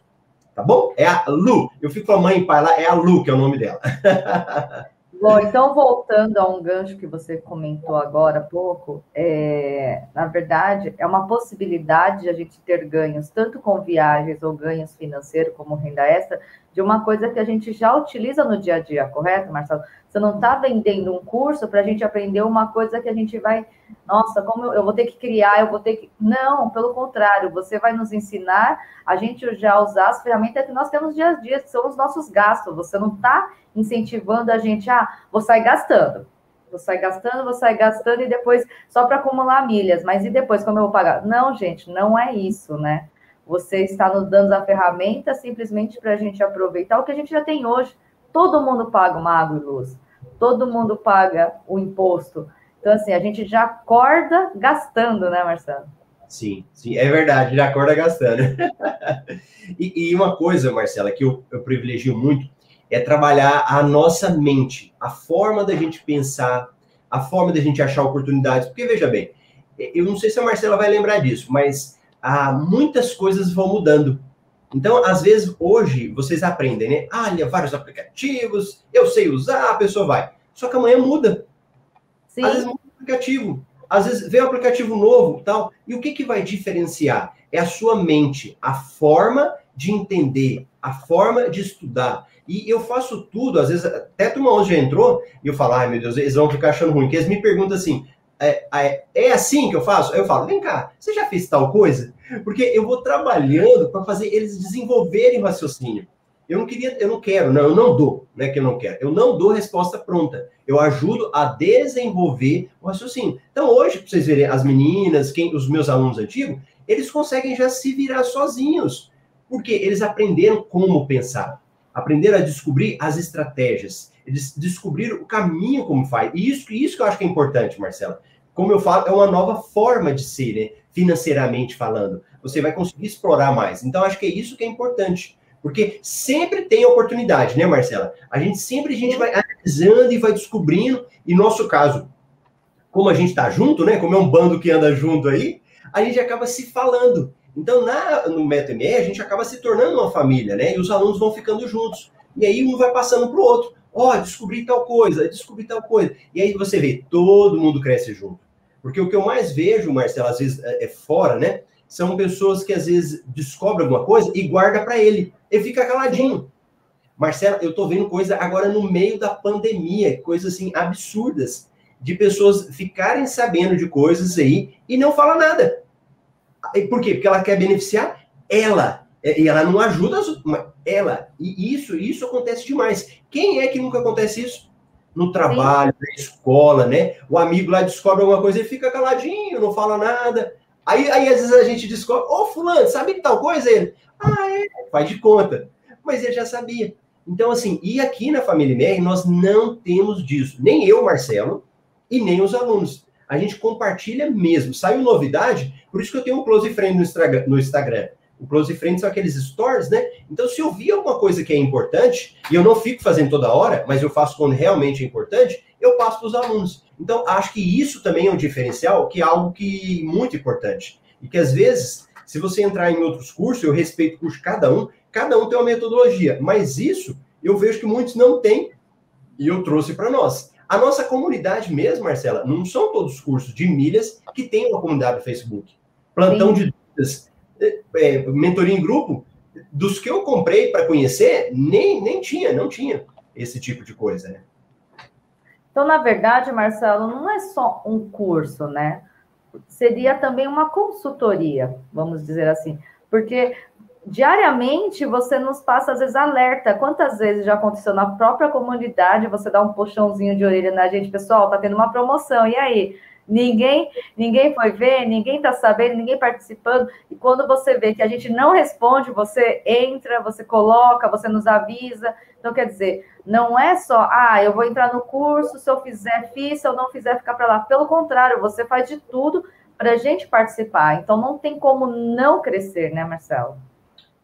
Speaker 1: Tá bom? É a Lu. Eu fico com a mãe e pai lá, é a Lu que é o nome dela.
Speaker 2: Bom, então voltando a um gancho que você comentou agora há pouco, é, na verdade, é uma possibilidade de a gente ter ganhos, tanto com viagens ou ganhos financeiros como renda extra, de uma coisa que a gente já utiliza no dia a dia, correto, Marcelo? Você não está vendendo um curso para a gente aprender uma coisa que a gente vai, nossa, como eu, eu, vou ter que criar, eu vou ter que. Não, pelo contrário, você vai nos ensinar a gente já usar as ferramentas que nós temos dia a dia, que são os nossos gastos. Você não está incentivando a gente, ah, vou sair gastando. Vou sair gastando, vou sair gastando e depois só para acumular milhas. Mas e depois, como eu vou pagar? Não, gente, não é isso, né? Você está nos dando a ferramenta simplesmente para a gente aproveitar o que a gente já tem hoje Todo mundo paga uma água e luz, todo mundo paga o imposto. Então, assim, a gente já acorda gastando, né, Marcelo?
Speaker 1: Sim, sim, é verdade, já acorda gastando. e, e, uma coisa, Marcela, que eu, eu privilegio muito é trabalhar a nossa mente, a forma da gente pensar, a forma da gente achar oportunidades. Porque, veja bem, eu não sei se a Marcela vai lembrar disso, mas ah, muitas coisas vão mudando. Então, às vezes, hoje, vocês aprendem, né? Ah, olha, vários aplicativos, eu sei usar, a pessoa vai. Só que amanhã muda. Sim. Às vezes muda o aplicativo. Às vezes vem um aplicativo novo tal. E o que, que vai diferenciar? É a sua mente, a forma de entender, a forma de estudar. E eu faço tudo, às vezes, até turma já entrou, e eu falo, ai meu Deus, eles vão ficar achando ruim, que eles me perguntam assim, é, é, é, assim que eu faço? Eu falo, vem cá, você já fez tal coisa? Porque eu vou trabalhando para fazer eles desenvolverem raciocínio. Eu não queria, eu não quero, não, eu não dou, né? Que eu não quero. Eu não dou resposta pronta. Eu ajudo a desenvolver o raciocínio. Então, hoje, para vocês verem, as meninas, quem, os meus alunos antigos, eles conseguem já se virar sozinhos. Porque eles aprenderam como pensar, aprenderam a descobrir as estratégias, eles descobriram o caminho como faz. E isso, isso que eu acho que é importante, Marcela. Como eu falo, é uma nova forma de ser, né? financeiramente falando. Você vai conseguir explorar mais. Então, acho que é isso que é importante. Porque sempre tem oportunidade, né, Marcela? A gente sempre a gente vai analisando e vai descobrindo. E nosso caso, como a gente está junto, né? Como é um bando que anda junto aí, a gente acaba se falando. Então, na, no MetaME, a gente acaba se tornando uma família, né? E os alunos vão ficando juntos. E aí um vai passando para o outro. Ó, oh, descobri tal coisa, descobri tal coisa. E aí você vê, todo mundo cresce junto. Porque o que eu mais vejo, Marcelo, às vezes é, é fora, né? São pessoas que às vezes descobrem alguma coisa e guarda para ele ele fica caladinho. Marcelo, eu tô vendo coisa agora no meio da pandemia, coisas assim absurdas, de pessoas ficarem sabendo de coisas aí e não fala nada. Por quê? Porque ela quer beneficiar ela. E ela não ajuda ela. E isso, isso acontece demais. Quem é que nunca acontece isso? No trabalho, Sim. na escola, né? O amigo lá descobre alguma coisa e fica caladinho, não fala nada. Aí, aí às vezes a gente descobre, ô oh, fulano, sabe que tal coisa? Ele, ah, é? Faz de conta. Mas ele já sabia. Então, assim, e aqui na Família MR nós não temos disso. Nem eu, Marcelo, e nem os alunos. A gente compartilha mesmo. Saiu novidade, por isso que eu tenho um close friend no Instagram. O close friend são aqueles stories, né? Então, se eu vi alguma coisa que é importante, e eu não fico fazendo toda hora, mas eu faço quando realmente é importante, eu passo para os alunos. Então, acho que isso também é um diferencial, que é algo que muito importante. E que às vezes se você entrar em outros cursos, eu respeito o curso de cada um, cada um tem uma metodologia, mas isso eu vejo que muitos não têm e eu trouxe para nós. A nossa comunidade mesmo, Marcela, não são todos os cursos de milhas que tem uma comunidade do Facebook. Plantão Sim. de dúvidas, é, mentoria em grupo, dos que eu comprei para conhecer, nem, nem tinha, não tinha esse tipo de coisa, né?
Speaker 2: Então, na verdade, Marcelo, não é só um curso, né? seria também uma consultoria, vamos dizer assim, porque diariamente você nos passa, às vezes, alerta. Quantas vezes já aconteceu na própria comunidade, você dá um puxãozinho de orelha na gente, pessoal, tá tendo uma promoção, e aí? Ninguém, ninguém foi ver, ninguém está sabendo, ninguém participando. E quando você vê que a gente não responde, você entra, você coloca, você nos avisa. Então, quer dizer, não é só, ah, eu vou entrar no curso, se eu fizer, fiz, se eu não fizer, ficar para lá. Pelo contrário, você faz de tudo para a gente participar. Então, não tem como não crescer, né, Marcelo?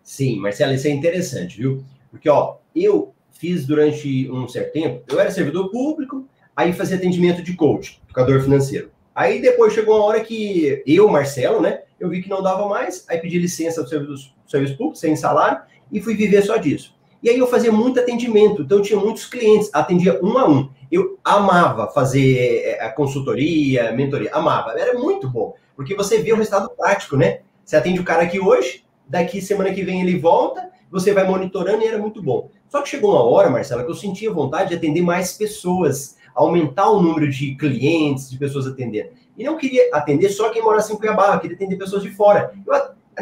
Speaker 1: Sim, Marcelo, isso é interessante, viu? Porque, ó, eu fiz durante um certo tempo, eu era servidor público, aí fazia atendimento de coach, educador financeiro. Aí depois chegou uma hora que eu, Marcelo, né, eu vi que não dava mais, aí pedi licença do serviço, do serviço público, sem salário, e fui viver só disso. E aí eu fazia muito atendimento, então eu tinha muitos clientes, atendia um a um. Eu amava fazer eh, a consultoria, mentoria, amava, era muito bom, porque você vê o resultado prático, né? Você atende o cara aqui hoje, daqui semana que vem ele volta, você vai monitorando e era muito bom. Só que chegou uma hora, Marcela, que eu sentia vontade de atender mais pessoas, aumentar o número de clientes, de pessoas atendendo. E não queria atender só quem morasse em Cuiabá, eu queria atender pessoas de fora. Eu,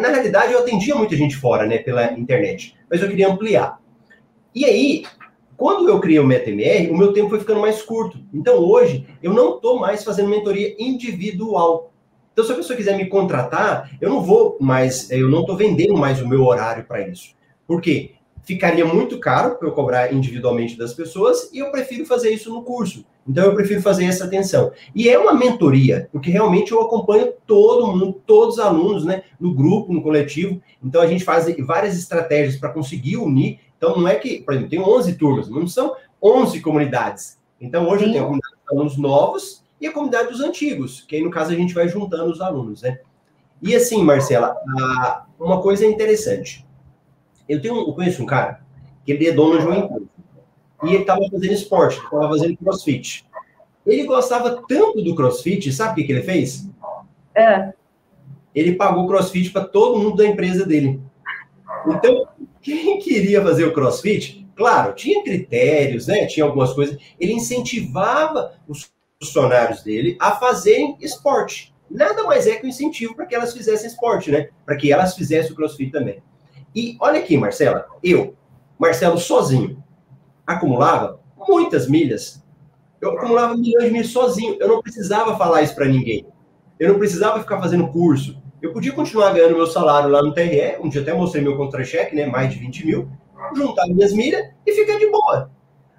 Speaker 1: na realidade, eu atendia muita gente fora, né, pela internet, mas eu queria ampliar. E aí, quando eu criei o MetaMR, o meu tempo foi ficando mais curto. Então, hoje, eu não estou mais fazendo mentoria individual. Então, se a pessoa quiser me contratar, eu não vou mais, eu não estou vendendo mais o meu horário para isso. Por quê? Ficaria muito caro para eu cobrar individualmente das pessoas e eu prefiro fazer isso no curso. Então, eu prefiro fazer essa atenção. E é uma mentoria, porque realmente eu acompanho todo mundo, todos os alunos, né, no grupo, no coletivo. Então, a gente faz várias estratégias para conseguir unir então, não é que, por exemplo, tem 11 turmas, não são 11 comunidades. Então, hoje Sim. eu tenho a comunidade dos alunos novos e a comunidade dos antigos, que aí, no caso, a gente vai juntando os alunos, né? E assim, Marcela, uma coisa interessante. Eu, tenho, eu conheço um cara que ele é dono de uma empresa. E ele estava fazendo esporte, estava fazendo crossfit. Ele gostava tanto do crossfit, sabe o que, que ele fez? É. Ele pagou crossfit para todo mundo da empresa dele. Então, quem queria fazer o crossfit, claro, tinha critérios, né? Tinha algumas coisas. Ele incentivava os funcionários dele a fazerem esporte. Nada mais é que um incentivo para que elas fizessem esporte, né? Para que elas fizessem o crossfit também. E olha aqui, Marcela, eu, Marcelo, sozinho, acumulava muitas milhas. Eu acumulava milhões de milhas sozinho. Eu não precisava falar isso para ninguém. Eu não precisava ficar fazendo curso. Eu podia continuar ganhando meu salário lá no TRE, dia até mostrei meu contra-cheque, né, mais de 20 mil, juntar minhas milhas e ficar de boa.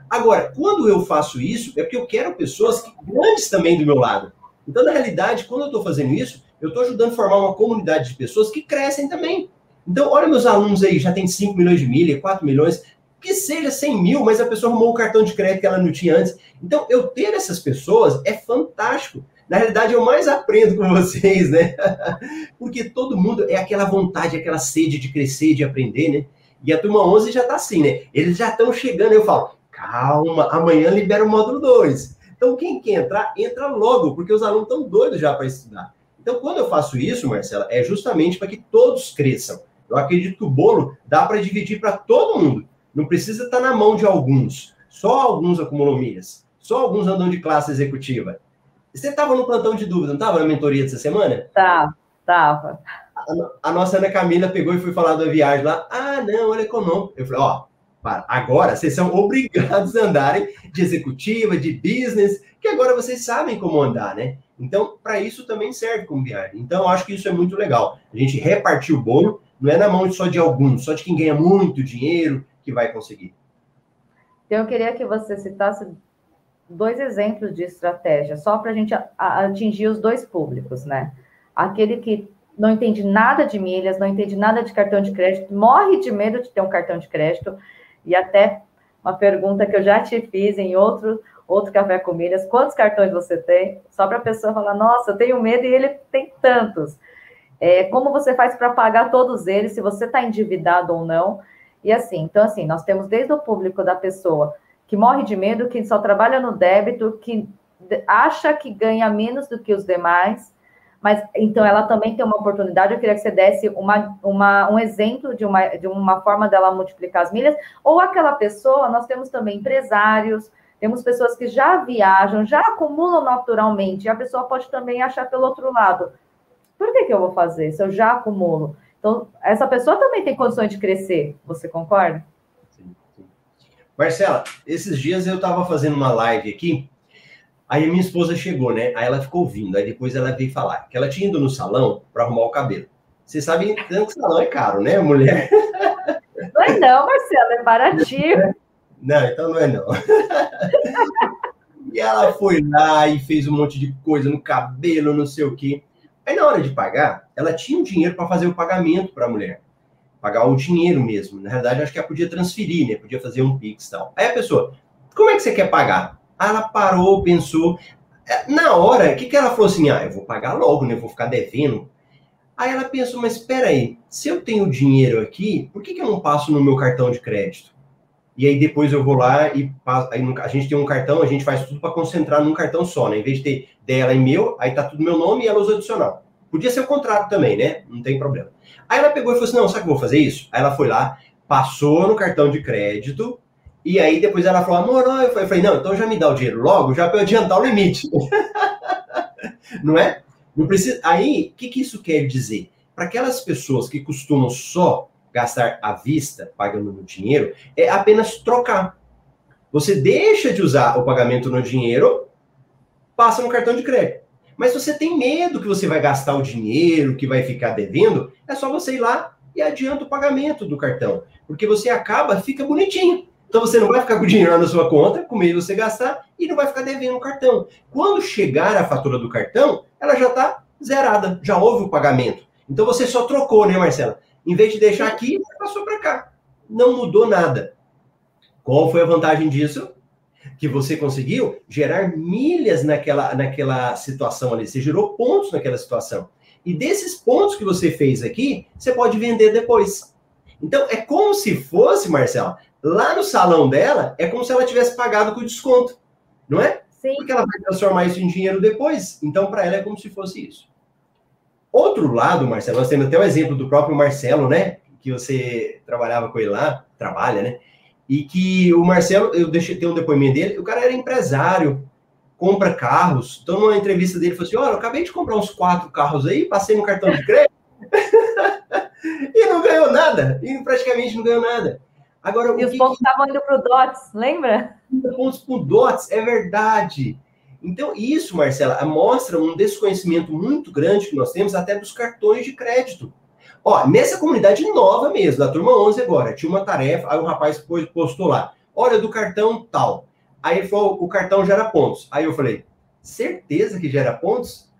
Speaker 1: Agora, quando eu faço isso, é porque eu quero pessoas que, grandes também do meu lado. Então, na realidade, quando eu estou fazendo isso, eu estou ajudando a formar uma comunidade de pessoas que crescem também. Então, olha meus alunos aí, já tem 5 milhões de milha, 4 milhões, que seja 100 mil, mas a pessoa arrumou um cartão de crédito que ela não tinha antes. Então, eu ter essas pessoas é fantástico. Na realidade, eu mais aprendo com vocês, né? Porque todo mundo é aquela vontade, aquela sede de crescer, de aprender, né? E a turma 11 já tá assim, né? Eles já estão chegando, eu falo, calma, amanhã libera o módulo 2. Então, quem quer entrar, entra logo, porque os alunos estão doidos já para estudar. Então, quando eu faço isso, Marcela, é justamente para que todos cresçam. Eu acredito que o bolo dá para dividir para todo mundo. Não precisa estar tá na mão de alguns. Só alguns acumulam milhas. Só alguns andam de classe executiva. Você estava no plantão de dúvida, não estava na mentoria dessa semana?
Speaker 2: Tá, tava.
Speaker 1: A, a, nossa Ana Camila pegou e foi falar da viagem lá. Ah, não, ela é econômica. Eu falei, ó, para, agora vocês são obrigados a andarem de executiva, de business, que agora vocês sabem como andar, né? Então, para isso também serve como viagem. Então, eu acho que isso é muito legal. A gente repartir o bolo, não é na mão só de alguns, só de quem ganha muito dinheiro que vai conseguir.
Speaker 2: Então, eu queria que você citasse dois exemplos de estratégia, só para a gente atingir os dois públicos, né? Aquele que não entende nada de milhas, não entende nada de cartão de crédito, morre de medo de ter um cartão de crédito, e até uma pergunta que eu já te fiz em outro, outro café com milhas, quantos cartões você tem? Só para a pessoa falar, nossa, eu tenho medo e ele tem tantos. É, como você faz para pagar todos eles, se você está endividado ou não? E assim, então assim, nós temos desde o público da pessoa que morre de medo, que só trabalha no débito, que acha que ganha menos do que os demais, mas então ela também tem uma oportunidade. Eu queria que você desse uma, uma, um exemplo de uma, de uma forma dela multiplicar as milhas, ou aquela pessoa, nós temos também empresários, temos pessoas que já viajam, já acumulam naturalmente, e a pessoa pode também achar pelo outro lado. Por que, que eu vou fazer se eu já acumulo? Então, essa pessoa também tem condições de crescer, você concorda?
Speaker 1: Marcela, esses dias eu estava fazendo uma live aqui, aí a minha esposa chegou, né? Aí ela ficou ouvindo, aí depois ela veio falar que ela tinha ido no salão para arrumar o cabelo. Vocês sabem tanto que salão é caro, né, mulher?
Speaker 2: Não é não, Marcela, é baratinho.
Speaker 1: Não, então não é não. e ela foi lá e fez um monte de coisa no cabelo, não sei o quê. Aí na hora de pagar, ela tinha o dinheiro para fazer o pagamento para a mulher pagar o dinheiro mesmo. Na realidade, acho que ela podia transferir, né? Podia fazer um Pix e tal. Aí a pessoa, como é que você quer pagar? Aí ela parou, pensou. É, na hora, o que, que ela falou assim? Ah, eu vou pagar logo, né? Eu vou ficar devendo. Aí ela pensou, mas espera aí, se eu tenho dinheiro aqui, por que, que eu não passo no meu cartão de crédito? E aí depois eu vou lá e aí a gente tem um cartão, a gente faz tudo para concentrar num cartão só, né? Em vez de ter dela e meu, aí tá tudo meu nome e ela usa adicional. Podia ser o contrário também, né? Não tem problema. Aí ela pegou e falou assim: não, sabe que eu vou fazer isso? Aí ela foi lá, passou no cartão de crédito, e aí depois ela falou: amor, não. eu falei: não, então já me dá o dinheiro logo, já para eu adiantar o limite. não é? Não precisa. Aí, o que, que isso quer dizer? Para aquelas pessoas que costumam só gastar à vista, pagando no dinheiro, é apenas trocar. Você deixa de usar o pagamento no dinheiro, passa no cartão de crédito. Mas você tem medo que você vai gastar o dinheiro, que vai ficar devendo, é só você ir lá e adianta o pagamento do cartão. Porque você acaba, fica bonitinho. Então você não vai ficar com o dinheiro na sua conta, com medo de você gastar, e não vai ficar devendo o cartão. Quando chegar a fatura do cartão, ela já está zerada, já houve o pagamento. Então você só trocou, né, Marcela? Em vez de deixar aqui, você passou para cá. Não mudou nada. Qual foi a vantagem disso? que você conseguiu gerar milhas naquela, naquela situação ali. Você gerou pontos naquela situação. E desses pontos que você fez aqui, você pode vender depois. Então, é como se fosse, Marcela, lá no salão dela, é como se ela tivesse pagado com desconto. Não é?
Speaker 2: Sim.
Speaker 1: Porque ela vai transformar isso em dinheiro depois. Então, para ela, é como se fosse isso. Outro lado, Marcelo, nós temos até o exemplo do próprio Marcelo, né? que você trabalhava com ele lá, trabalha, né? E que o Marcelo, eu deixei ter um depoimento dele, o cara era empresário, compra carros. Então, numa entrevista dele, ele falou assim: Olha, eu acabei de comprar uns quatro carros aí, passei no cartão de crédito e não ganhou nada, e praticamente não ganhou nada.
Speaker 2: Agora, e os pontos estavam indo para o DOTS, lembra?
Speaker 1: Pontos para o DOTS, é verdade. Então, isso, Marcela, mostra um desconhecimento muito grande que nós temos até dos cartões de crédito. Ó, nessa comunidade nova mesmo, da turma 11 agora, tinha uma tarefa, aí o rapaz postou lá, olha, do cartão tal. Aí ele falou, o cartão gera pontos. Aí eu falei, certeza que gera pontos?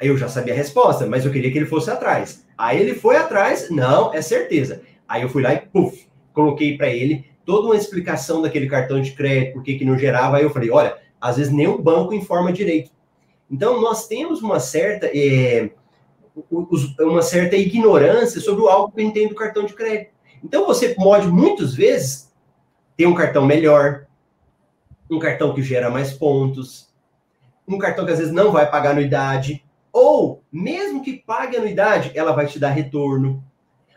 Speaker 1: Aí eu já sabia a resposta, mas eu queria que ele fosse atrás. Aí ele foi atrás, não, é certeza. Aí eu fui lá e, puf, coloquei para ele toda uma explicação daquele cartão de crédito, por que que não gerava. Aí eu falei, olha, às vezes nem o banco informa direito. Então, nós temos uma certa, é, uma certa ignorância sobre o algo que tem do cartão de crédito. Então, você pode, muitas vezes, ter um cartão melhor, um cartão que gera mais pontos, um cartão que às vezes não vai pagar anuidade, ou, mesmo que pague anuidade, ela vai te dar retorno.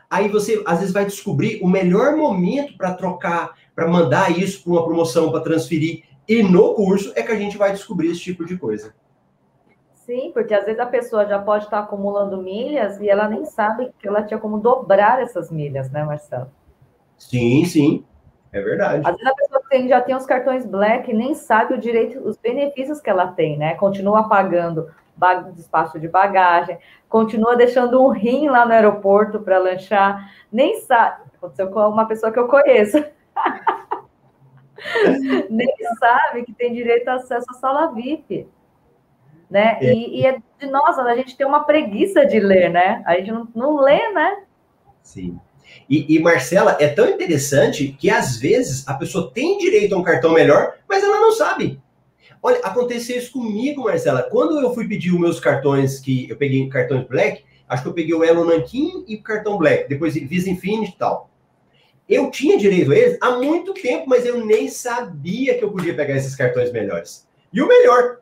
Speaker 1: Aí você, às vezes, vai descobrir o melhor momento para trocar, para mandar isso para uma promoção, para transferir. E no curso é que a gente vai descobrir esse tipo de coisa.
Speaker 2: Sim, porque às vezes a pessoa já pode estar acumulando milhas e ela nem sabe que ela tinha como dobrar essas milhas, né, Marcelo?
Speaker 1: Sim, sim. É verdade.
Speaker 2: Às vezes a pessoa tem, já tem os cartões Black e nem sabe o direito, os benefícios que ela tem, né? Continua pagando despacho de bagagem, continua deixando um rim lá no aeroporto para lanchar, nem sabe. Aconteceu com uma pessoa que eu conheço. nem sabe que tem direito a acesso à sala VIP. Né? É. E, e, é de nós, a gente tem uma preguiça de ler, né? A gente não, não lê, né?
Speaker 1: Sim. E, e, Marcela, é tão interessante que às vezes a pessoa tem direito a um cartão melhor, mas ela não sabe. Olha, aconteceu isso comigo, Marcela. Quando eu fui pedir os meus cartões, que eu peguei cartões Black, acho que eu peguei o Elo Nankin e o cartão Black, depois Visa Infinity e tal. Eu tinha direito a eles há muito tempo, mas eu nem sabia que eu podia pegar esses cartões melhores. E o melhor,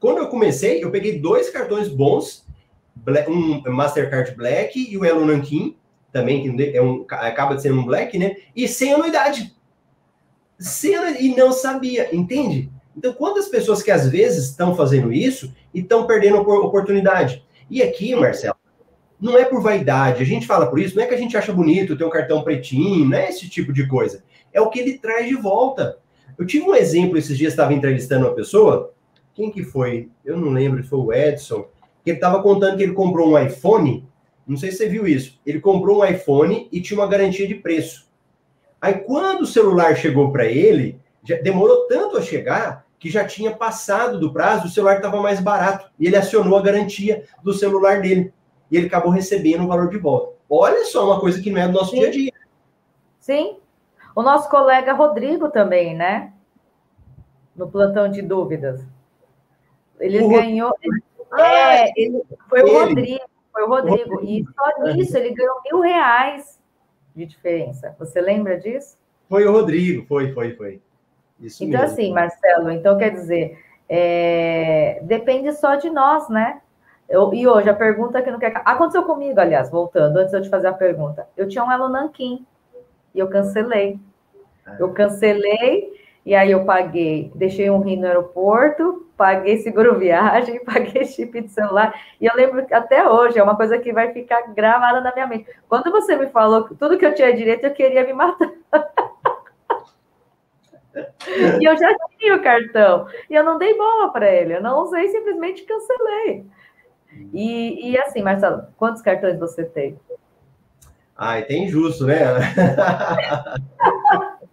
Speaker 1: quando eu comecei, eu peguei dois cartões bons, um Mastercard Black e o Elo Nankin, também, que é um, acaba de ser um Black, né? E sem anuidade. Sem e não sabia, entende? Então, quantas pessoas que às vezes estão fazendo isso e estão perdendo oportunidade? E aqui, Marcelo, não é por vaidade, a gente fala por isso, não é que a gente acha bonito ter um cartão pretinho, não é esse tipo de coisa. É o que ele traz de volta. Eu tive um exemplo esses dias, estava entrevistando uma pessoa, quem que foi? Eu não lembro, foi o Edson, que ele estava contando que ele comprou um iPhone, não sei se você viu isso, ele comprou um iPhone e tinha uma garantia de preço. Aí quando o celular chegou para ele, demorou tanto a chegar que já tinha passado do prazo, o celular estava mais barato. E ele acionou a garantia do celular dele. E ele acabou recebendo o valor de volta. Olha só uma coisa que não é do nosso Sim. dia a dia.
Speaker 2: Sim. O nosso colega Rodrigo também, né? No plantão de dúvidas. Ele o ganhou. Ah, é, ele, foi ele. o Rodrigo. Foi o Rodrigo. Rodrigo. E só nisso ele ganhou mil reais de diferença. Você lembra disso?
Speaker 1: Foi o Rodrigo, foi, foi, foi.
Speaker 2: Isso então, mesmo. assim, Marcelo, então quer dizer, é, depende só de nós, né? Eu, e hoje a pergunta que não quer. Aconteceu comigo, aliás, voltando, antes de eu te fazer a pergunta. Eu tinha um Elo Nanquim e eu cancelei. Ah. Eu cancelei e aí eu paguei, deixei um rim no aeroporto, paguei seguro viagem, paguei chip de celular. E eu lembro que até hoje é uma coisa que vai ficar gravada na minha mente. Quando você me falou tudo que eu tinha direito, eu queria me matar. e eu já tinha o cartão. E eu não dei bola para ele. Eu não usei, simplesmente cancelei. E, e assim, Marcelo, quantos cartões você tem?
Speaker 1: Ai, tem justo, né?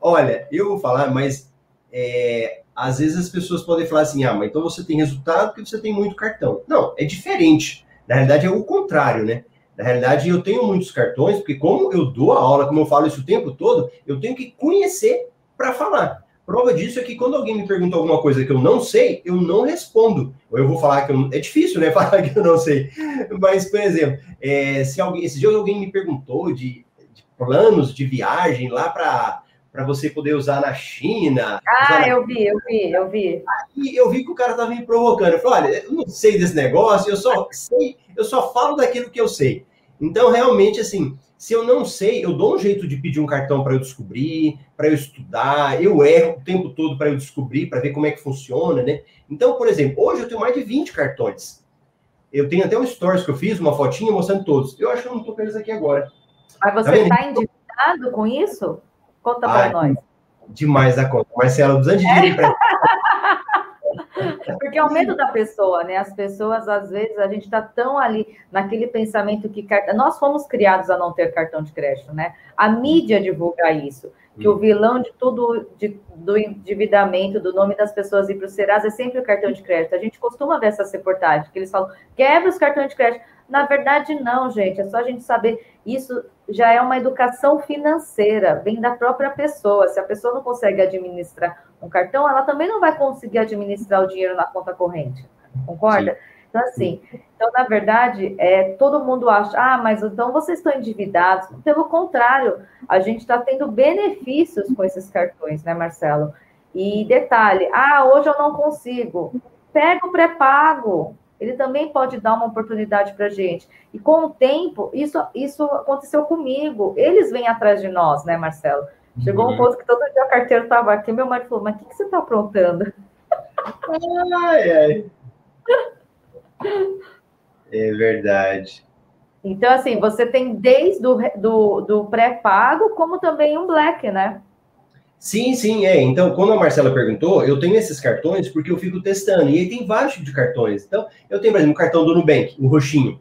Speaker 1: Olha, eu vou falar, mas é, às vezes as pessoas podem falar assim: ah, mas então você tem resultado porque você tem muito cartão. Não, é diferente. Na realidade, é o contrário, né? Na realidade, eu tenho muitos cartões, porque como eu dou a aula, como eu falo isso o tempo todo, eu tenho que conhecer para falar. Prova disso é que quando alguém me pergunta alguma coisa que eu não sei, eu não respondo. Ou eu vou falar que eu, é difícil, né? Falar que eu não sei. Mas, por exemplo, é, se alguém, esses dias alguém me perguntou de, de planos de viagem lá para para você poder usar na China.
Speaker 2: Ah,
Speaker 1: na...
Speaker 2: eu vi, eu vi, eu vi.
Speaker 1: Aí eu vi que o cara estava me provocando. Eu falei, olha, eu não sei desse negócio, eu só sei, eu só falo daquilo que eu sei. Então, realmente, assim, se eu não sei, eu dou um jeito de pedir um cartão para eu descobrir, para eu estudar, eu erro o tempo todo para eu descobrir, para ver como é que funciona, né? Então, por exemplo, hoje eu tenho mais de 20 cartões. Eu tenho até um stories que eu fiz, uma fotinha mostrando todos. Eu acho que eu não estou com eles aqui agora.
Speaker 2: Mas você está tá endividado com isso? Conta para nós.
Speaker 1: Demais da conta. Marcela, usando de dinheiro para
Speaker 2: Porque é o medo da pessoa, né? As pessoas, às vezes, a gente está tão ali naquele pensamento que nós fomos criados a não ter cartão de crédito, né? A mídia divulga isso, que o hum. vilão de tudo de, do endividamento, do nome das pessoas ir para o Serasa é sempre o cartão de crédito. A gente costuma ver essas reportagens, que eles falam, quebra os cartões de crédito. Na verdade, não, gente. É só a gente saber. Isso já é uma educação financeira, vem da própria pessoa. Se a pessoa não consegue administrar um cartão, ela também não vai conseguir administrar o dinheiro na conta corrente. Concorda? Sim. Então, assim, então, na verdade, é, todo mundo acha, ah, mas então vocês estão endividados. Pelo contrário, a gente está tendo benefícios com esses cartões, né, Marcelo? E detalhe, ah, hoje eu não consigo. Pega o pré-pago, ele também pode dar uma oportunidade para a gente. E com o tempo, isso, isso aconteceu comigo. Eles vêm atrás de nós, né, Marcelo? Chegou uhum. um ponto que todo dia a carteira estava aqui, meu marido falou, mas o que, que você está aprontando?
Speaker 1: Ai, ai. É verdade.
Speaker 2: Então, assim, você tem desde o do, do pré-pago, como também um black, né?
Speaker 1: Sim, sim, é. Então, quando a Marcela perguntou, eu tenho esses cartões porque eu fico testando. E aí tem vários tipos de cartões. Então, eu tenho, por exemplo, o cartão do Nubank, o roxinho.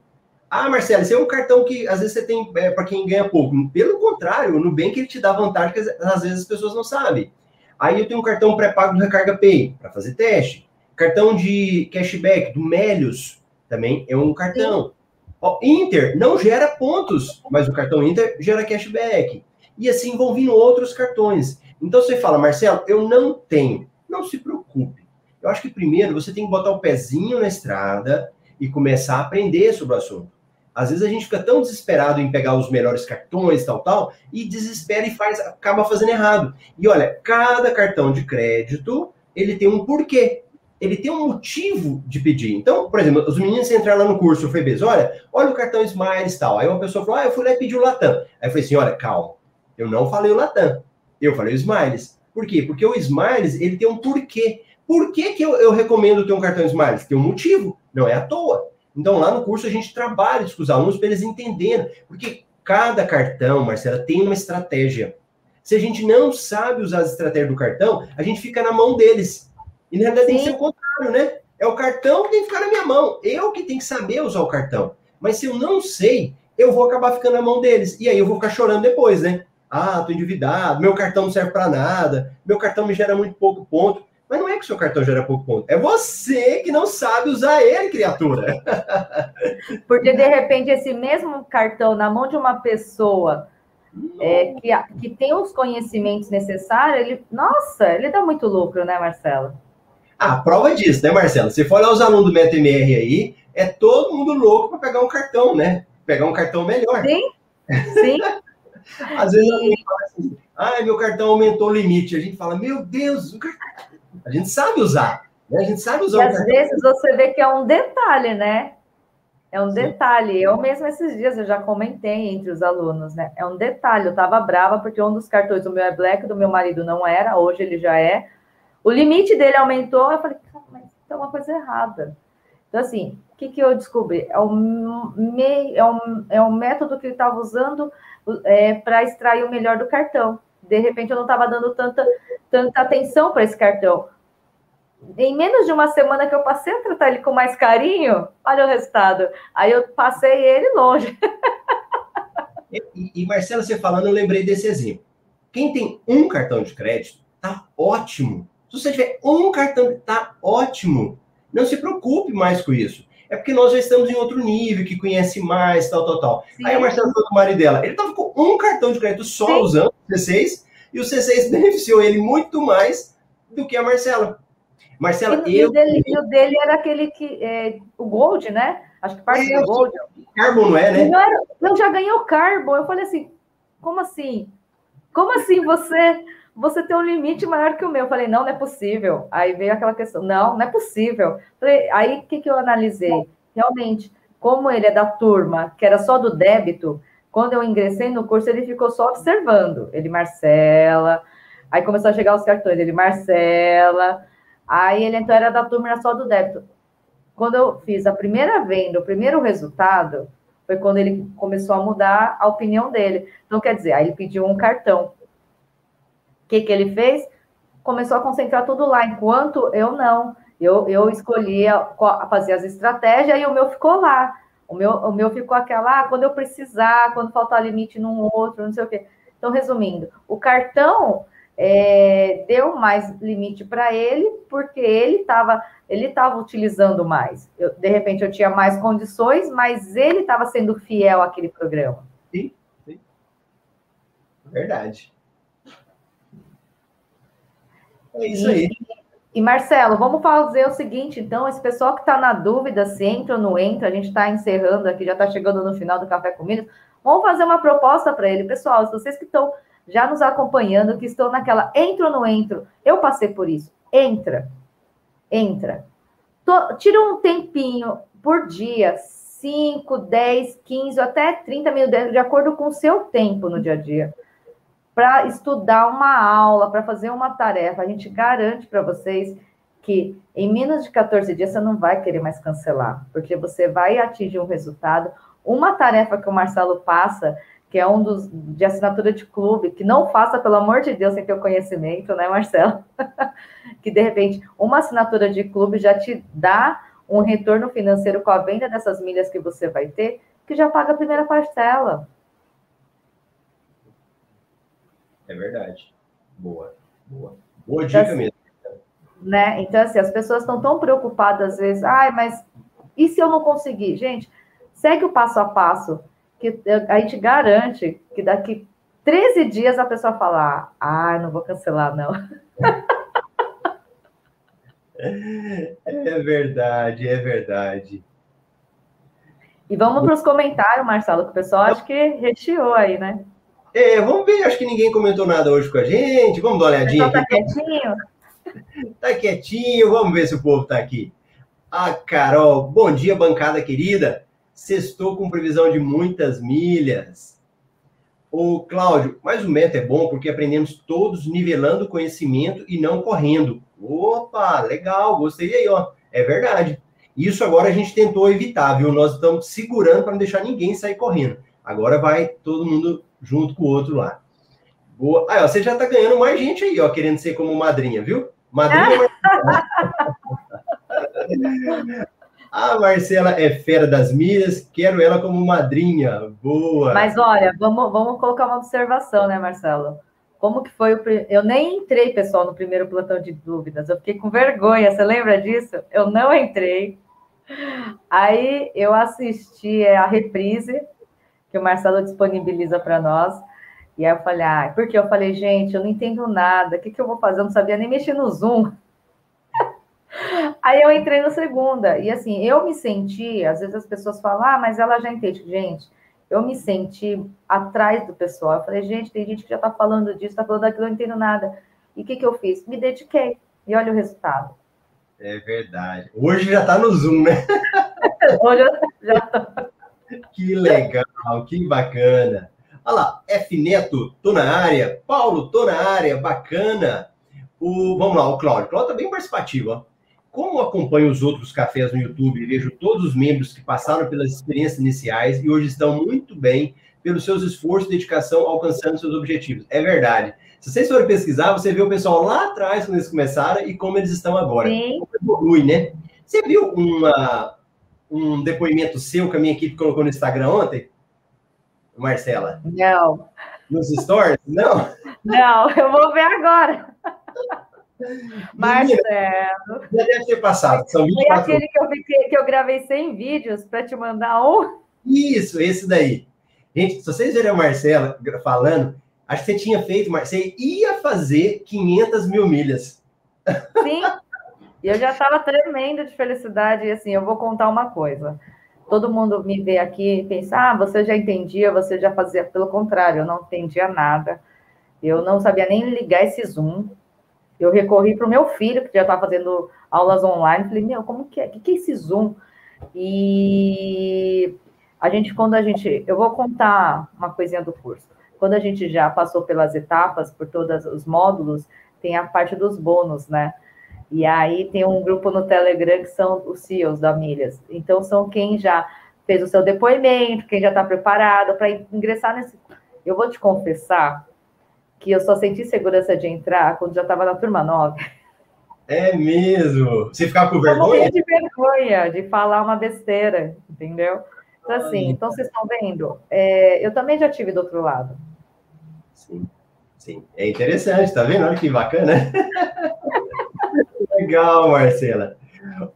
Speaker 1: Ah, Marcelo, esse é um cartão que às vezes você tem é, para quem ganha pouco. Pelo contrário, o Nubank ele te dá vantagem que às vezes as pessoas não sabem. Aí eu tenho um cartão pré-pago do Recarga Pay para fazer teste. Cartão de cashback do Melios também é um cartão. Ó, Inter não gera pontos, mas o cartão Inter gera cashback. E assim vão vindo outros cartões. Então você fala, Marcelo, eu não tenho. Não se preocupe. Eu acho que primeiro você tem que botar o pezinho na estrada e começar a aprender sobre o assunto. Às vezes a gente fica tão desesperado em pegar os melhores cartões, tal, tal, e desespera e faz, acaba fazendo errado. E olha, cada cartão de crédito, ele tem um porquê. Ele tem um motivo de pedir. Então, por exemplo, os meninos entraram lá no curso, foi Febez, olha, olha o cartão Smiles tal. Aí uma pessoa falou, ah, eu fui lá e pedi o Latam. Aí eu falei assim, olha, calma, eu não falei o Latam, eu falei o Smiles. Por quê? Porque o Smiles, ele tem um porquê. Por que, que eu, eu recomendo ter um cartão Smiles? Tem um motivo, não é à toa. Então, lá no curso, a gente trabalha isso com os alunos para eles entenderem. Porque cada cartão, Marcela, tem uma estratégia. Se a gente não sabe usar as estratégias do cartão, a gente fica na mão deles. E na verdade Sim. tem que ser o contrário, né? É o cartão que tem que ficar na minha mão. Eu que tenho que saber usar o cartão. Mas se eu não sei, eu vou acabar ficando na mão deles. E aí eu vou ficar chorando depois, né? Ah, tô endividado, meu cartão não serve para nada, meu cartão me gera muito pouco ponto. É que o seu cartão gera pouco ponto. É você que não sabe usar ele, criatura.
Speaker 2: Porque, de repente, esse mesmo cartão na mão de uma pessoa é, que, que tem os conhecimentos necessários, ele, nossa, ele dá muito lucro, né, Marcelo?
Speaker 1: A prova disso, né, Marcelo? Se for olhar os alunos do MetaMR aí, é todo mundo louco para pegar um cartão, né? Pegar um cartão melhor.
Speaker 2: Sim, sim.
Speaker 1: Às vezes e... alguém fala assim, ah, meu cartão aumentou o limite. A gente fala, meu Deus, o cartão a gente sabe usar. Né? A gente sabe usar.
Speaker 2: E às vezes você vê que é um detalhe, né? É um detalhe. Eu mesmo esses dias eu já comentei entre os alunos, né? É um detalhe. Eu estava brava porque um dos cartões do meu é black, do meu marido não era, hoje ele já é. O limite dele aumentou, eu falei, mas tem uma coisa errada. Então, assim, o que, que eu descobri? É um, meio, é um, é um método que ele estava usando é, para extrair o melhor do cartão. De repente, eu não estava dando tanta, tanta atenção para esse cartão em menos de uma semana que eu passei a tratar ele com mais carinho, olha o resultado. Aí eu passei ele longe.
Speaker 1: e, e Marcela, você falando, eu lembrei desse exemplo. Quem tem um cartão de crédito, tá ótimo. Se você tiver um cartão, tá ótimo. Não se preocupe mais com isso. É porque nós já estamos em outro nível, que conhece mais, tal, tal, tal. Sim. Aí a Marcela falou do marido dela. Ele tava com um cartão de crédito só Sim. usando o C6, e o C6 beneficiou ele muito mais do que a Marcela. Marcela,
Speaker 2: e, eu. O dele, o dele era aquele que. É, o Gold, né? Acho que parte é, do Gold.
Speaker 1: Carbon, não é, né?
Speaker 2: Não era, eu já ganhei o Carbon. Eu falei assim: como assim? Como assim você. Você tem um limite maior que o meu. Eu falei, não, não é possível. Aí veio aquela questão, não, não é possível. Falei, aí o que, que eu analisei? Realmente, como ele é da turma, que era só do débito, quando eu ingressei no curso, ele ficou só observando. Ele, Marcela. Aí começou a chegar os cartões, ele, Marcela. Aí ele então era da turma, era só do débito. Quando eu fiz a primeira venda, o primeiro resultado, foi quando ele começou a mudar a opinião dele. Então, quer dizer, aí ele pediu um cartão. O que, que ele fez? Começou a concentrar tudo lá, enquanto eu não. Eu, eu escolhia fazer as estratégias e o meu ficou lá. O meu, o meu ficou aquela, ah, quando eu precisar, quando faltar limite num outro, não sei o quê. Então, resumindo, o cartão é, deu mais limite para ele, porque ele estava ele estava utilizando mais. Eu, de repente eu tinha mais condições, mas ele estava sendo fiel àquele programa.
Speaker 1: Sim, sim. Verdade.
Speaker 2: É isso aí. E, Marcelo, vamos fazer o seguinte, então, esse pessoal que está na dúvida se entra ou não entra, a gente está encerrando aqui, já está chegando no final do Café com Milhas, vamos fazer uma proposta para ele. Pessoal, vocês que estão já nos acompanhando, que estão naquela entro ou não entro, eu passei por isso, entra, entra. Tô, tira um tempinho por dia, 5, 10, 15, até 30 minutos, de acordo com o seu tempo no dia a dia para estudar uma aula, para fazer uma tarefa. A gente garante para vocês que em menos de 14 dias você não vai querer mais cancelar, porque você vai atingir um resultado. Uma tarefa que o Marcelo passa, que é um dos de assinatura de clube, que não faça, pelo amor de Deus, sem ter o conhecimento, né, Marcelo? que de repente uma assinatura de clube já te dá um retorno financeiro com a venda dessas milhas que você vai ter, que já paga a primeira parcela.
Speaker 1: É verdade. Boa, boa. Boa dica
Speaker 2: então,
Speaker 1: mesmo.
Speaker 2: Né? Então, assim, as pessoas estão tão preocupadas às vezes, ai, mas e se eu não conseguir? Gente, segue o passo a passo, que a gente garante que daqui 13 dias a pessoa falar, ah, não vou cancelar, não.
Speaker 1: É verdade, é verdade.
Speaker 2: E vamos para os comentários, Marcelo, que o pessoal acho que recheou aí, né?
Speaker 1: É, vamos ver, acho que ninguém comentou nada hoje com a gente. Vamos dar uma olhadinha
Speaker 2: tá aqui. Tá quietinho?
Speaker 1: Tá quietinho, vamos ver se o povo tá aqui. A Carol, bom dia, bancada querida. Sextou com previsão de muitas milhas. O Cláudio, mas o método é bom porque aprendemos todos nivelando conhecimento e não correndo. Opa, legal, gostei aí, ó. É verdade. Isso agora a gente tentou evitar, viu? Nós estamos segurando para não deixar ninguém sair correndo. Agora vai todo mundo junto com o outro lá. Boa. Você já tá ganhando mais gente aí, ó, querendo ser como madrinha, viu? Madrinha. A Marcela é fera das milhas, quero ela como madrinha. Boa.
Speaker 2: Mas olha, vamos, vamos colocar uma observação, né, Marcelo? Como que foi o. Eu nem entrei, pessoal, no primeiro plantão de dúvidas. Eu fiquei com vergonha. Você lembra disso? Eu não entrei. Aí eu assisti a reprise que o Marcelo disponibiliza para nós. E aí eu falei, ah, porque eu falei, gente, eu não entendo nada, o que, que eu vou fazer? Eu não sabia nem mexer no Zoom. aí eu entrei no segunda, e assim, eu me senti, às vezes as pessoas falam, ah, mas ela já entende. Gente, eu me senti atrás do pessoal. Eu falei, gente, tem gente que já está falando disso, está falando daquilo, eu não entendo nada. E o que, que eu fiz? Me dediquei. E olha o resultado.
Speaker 1: É verdade. Hoje já está no Zoom, né?
Speaker 2: Hoje eu já estou.
Speaker 1: Que legal, que bacana. Olha lá, F Neto, tô na área. Paulo, tô na área, bacana. O, vamos lá, o Cláudio. Cláudio tá bem participativo, ó. Como acompanho os outros cafés no YouTube e vejo todos os membros que passaram pelas experiências iniciais e hoje estão muito bem pelos seus esforços e dedicação alcançando seus objetivos. É verdade. Se vocês forem pesquisar, você vê o pessoal lá atrás, quando eles começaram, e como eles estão agora.
Speaker 2: Sim.
Speaker 1: Como evolui, né? Você viu uma, um depoimento seu que a minha equipe colocou no Instagram ontem? Marcela?
Speaker 2: Não.
Speaker 1: Nos stories? Não?
Speaker 2: Não, eu vou ver agora. Marcelo.
Speaker 1: Já deve ter passado. São
Speaker 2: 24 Foi aquele que eu, fiquei, que eu gravei 100 vídeos para te mandar um.
Speaker 1: Isso, esse daí. Gente, se vocês verem a Marcela falando, acho que você tinha feito, você ia fazer 500 mil milhas.
Speaker 2: E eu já estava tremendo de felicidade. E assim, eu vou contar uma coisa. Todo mundo me vê aqui e pensa, ah, você já entendia, você já fazia. Pelo contrário, eu não entendia nada. Eu não sabia nem ligar esse Zoom. Eu recorri para o meu filho, que já estava fazendo aulas online. Falei, meu, como que é? O que é esse Zoom? E a gente, quando a gente. Eu vou contar uma coisinha do curso. Quando a gente já passou pelas etapas, por todos os módulos, tem a parte dos bônus, né? E aí tem um grupo no Telegram que são os CEOs da Milhas. Então, são quem já fez o seu depoimento, quem já está preparado para ingressar nesse. Eu vou te confessar que eu só senti segurança de entrar quando já estava na turma 9.
Speaker 1: É mesmo? Você ficava com vergonha?
Speaker 2: Eu de vergonha de falar uma besteira, entendeu? Então, assim, então vocês estão vendo? É, eu também já tive do outro lado.
Speaker 1: Sim, sim. É interessante, tá vendo? Olha que bacana. Legal, Marcela.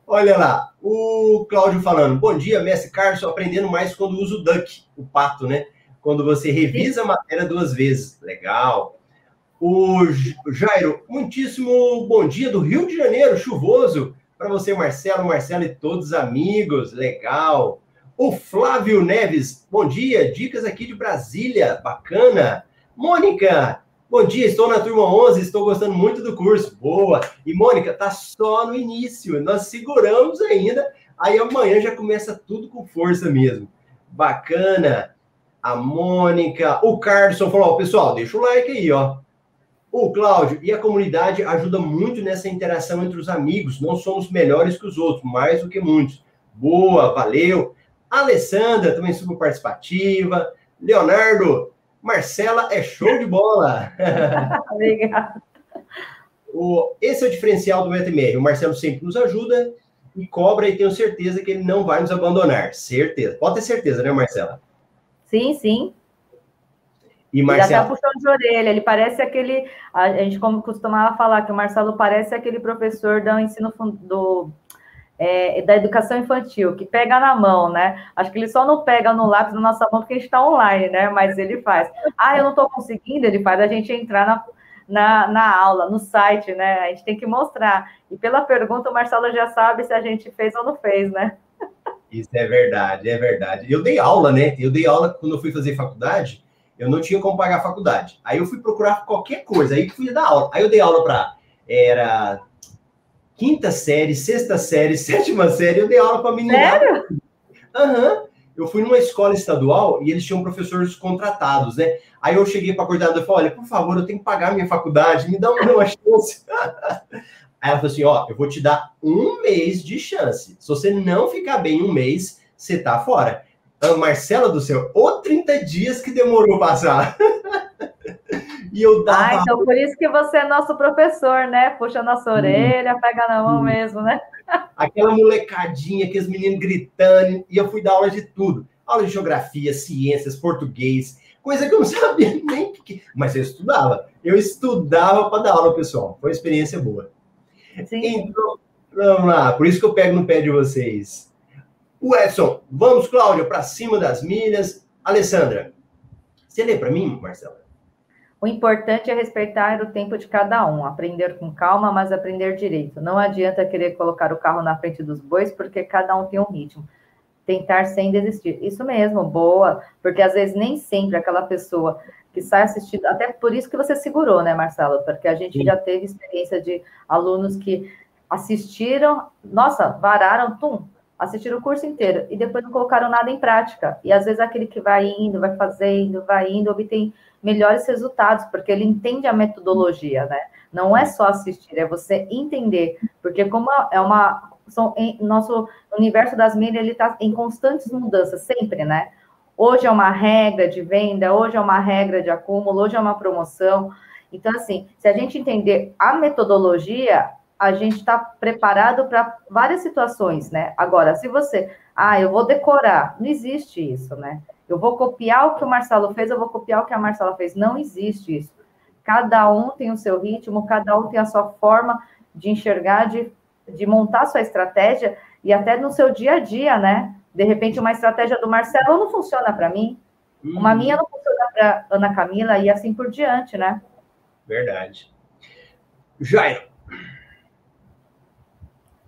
Speaker 1: Olha lá, o Cláudio falando, bom dia, mestre Carlos, aprendendo mais quando uso o duck, o pato, né? Quando você revisa a matéria duas vezes. Legal. O Jairo, muitíssimo bom dia do Rio de Janeiro, chuvoso. Para você, Marcelo, Marcelo e todos os amigos. Legal. O Flávio Neves, bom dia. Dicas aqui de Brasília, bacana. Mônica, bom dia. Estou na turma 11, estou gostando muito do curso. Boa. E Mônica, tá só no início. Nós seguramos ainda. Aí amanhã já começa tudo com força mesmo. Bacana. A Mônica, o Carlson falou: pessoal, deixa o like aí, ó. O Cláudio e a comunidade ajuda muito nessa interação entre os amigos. Não somos melhores que os outros, mais do que muitos. Boa, valeu. Alessandra, também super participativa. Leonardo, Marcela é show de bola. Obrigada. O, esse é o diferencial do MetaMR. O Marcelo sempre nos ajuda e cobra, e tenho certeza que ele não vai nos abandonar. Certeza. Pode ter certeza, né, Marcela?
Speaker 2: Sim, sim. E Marcelo... Ele tá puxando de orelha, ele parece aquele. A gente como costumava falar que o Marcelo parece aquele professor do ensino do, é, da educação infantil, que pega na mão, né? Acho que ele só não pega no lápis na nossa mão porque a gente está online, né? Mas ele faz. Ah, eu não estou conseguindo, ele faz a gente entrar na, na, na, aula, no site, né? A gente tem que mostrar. E pela pergunta, o Marcelo já sabe se a gente fez ou não fez, né?
Speaker 1: Isso é verdade, é verdade. Eu dei aula, né? Eu dei aula quando eu fui fazer faculdade eu não tinha como pagar a faculdade. Aí eu fui procurar qualquer coisa, aí fui dar aula. Aí eu dei aula para era quinta série, sexta série, sétima série, eu dei aula para menina.
Speaker 2: Sério?
Speaker 1: Aham. Uhum. Eu fui numa escola estadual e eles tinham professores contratados, né? Aí eu cheguei para a coordenadora e falei: olha, por favor, eu tenho que pagar a minha faculdade, me dá uma chance. Aí ela falou assim: ó, eu vou te dar um mês de chance. Se você não ficar bem um mês, você tá fora. A Marcela do céu, ou 30 dias que demorou passar.
Speaker 2: e eu dava. Ah, então por isso que você é nosso professor, né? Puxa a nossa orelha, hum. pega na mão hum. mesmo, né?
Speaker 1: Aquela molecadinha, aqueles meninos gritando, e eu fui dar aula de tudo. Aula de geografia, ciências, português, coisa que eu não sabia nem que. Mas eu estudava. Eu estudava para dar aula, pessoal. Foi uma experiência boa. Sim. Então, vamos lá. Por isso que eu pego no pé de vocês. O Edson, vamos, Cláudia, para cima das milhas. Alessandra, você lê para mim, Marcela?
Speaker 2: O importante é respeitar o tempo de cada um, aprender com calma, mas aprender direito. Não adianta querer colocar o carro na frente dos bois, porque cada um tem um ritmo. Tentar sem desistir. Isso mesmo, boa, porque às vezes nem sempre aquela pessoa que sai assistindo, até por isso que você segurou, né, Marcelo? Porque a gente Sim. já teve experiência de alunos que assistiram, nossa, vararam, tum, assistiram o curso inteiro e depois não colocaram nada em prática. E às vezes aquele que vai indo, vai fazendo, vai indo, obtém melhores resultados, porque ele entende a metodologia, né? Não é só assistir, é você entender, porque como é uma são, em, nosso universo das mídias ele está em constantes mudanças sempre, né? Hoje é uma regra de venda, hoje é uma regra de acúmulo, hoje é uma promoção. Então, assim, se a gente entender a metodologia, a gente está preparado para várias situações, né? Agora, se você, ah, eu vou decorar, não existe isso, né? Eu vou copiar o que o Marcelo fez, eu vou copiar o que a Marcela fez, não existe isso. Cada um tem o seu ritmo, cada um tem a sua forma de enxergar, de, de montar sua estratégia e até no seu dia a dia, né? De repente, uma estratégia do Marcelo não funciona para mim, uma minha não funciona para Ana Camila e assim por diante, né?
Speaker 1: Verdade. Jairo,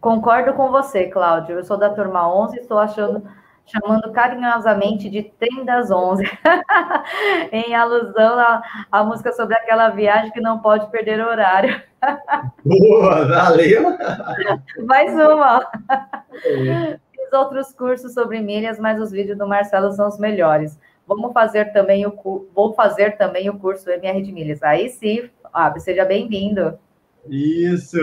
Speaker 2: Concordo com você, Cláudio. Eu sou da turma 11 estou achando, chamando carinhosamente de Trem das 11, em alusão à, à, música sobre aquela viagem que não pode perder o horário.
Speaker 1: Boa, valeu!
Speaker 2: Mais uma. É. muitos outros cursos sobre milhas, mas os vídeos do Marcelo são os melhores. Vamos fazer também o vou fazer também o curso MR de milhas. Aí sim, ah, seja bem-vindo.
Speaker 1: Isso.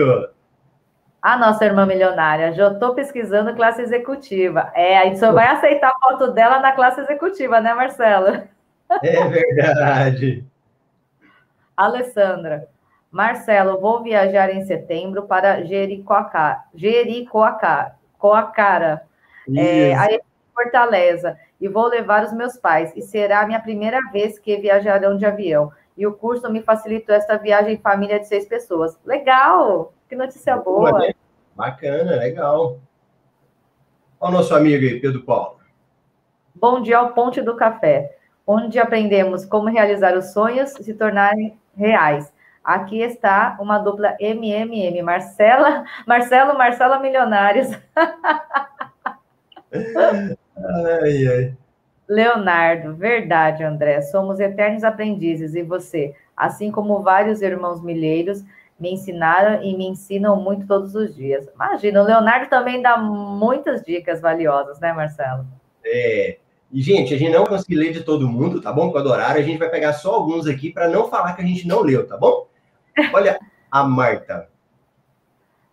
Speaker 2: A nossa irmã milionária, já estou pesquisando classe executiva. É, a gente só vai aceitar a foto dela na classe executiva, né, Marcelo?
Speaker 1: É verdade.
Speaker 2: Alessandra, Marcelo, vou viajar em setembro para Jericoacoara, Jericoacoara, é, aí Fortaleza, e vou levar os meus pais, e será a minha primeira vez que viajarão de avião. E o curso me facilitou esta viagem em família de seis pessoas. Legal! Que notícia boa! boa né?
Speaker 1: Bacana, legal. Olha o nosso amigo aí, Pedro Paulo.
Speaker 2: Bom dia ao Ponte do Café, onde aprendemos como realizar os sonhos se tornarem reais. Aqui está uma dupla MMM, Marcela, Marcelo, Marcela Milionários. ai, ai. Leonardo, verdade, André. Somos eternos aprendizes e você, assim como vários irmãos milheiros, me ensinaram e me ensinam muito todos os dias. Imagina, o Leonardo também dá muitas dicas valiosas, né, Marcelo?
Speaker 1: É. E, gente, a gente não conseguiu ler de todo mundo, tá bom? Com horário, a gente vai pegar só alguns aqui para não falar que a gente não leu, tá bom? Olha a Marta.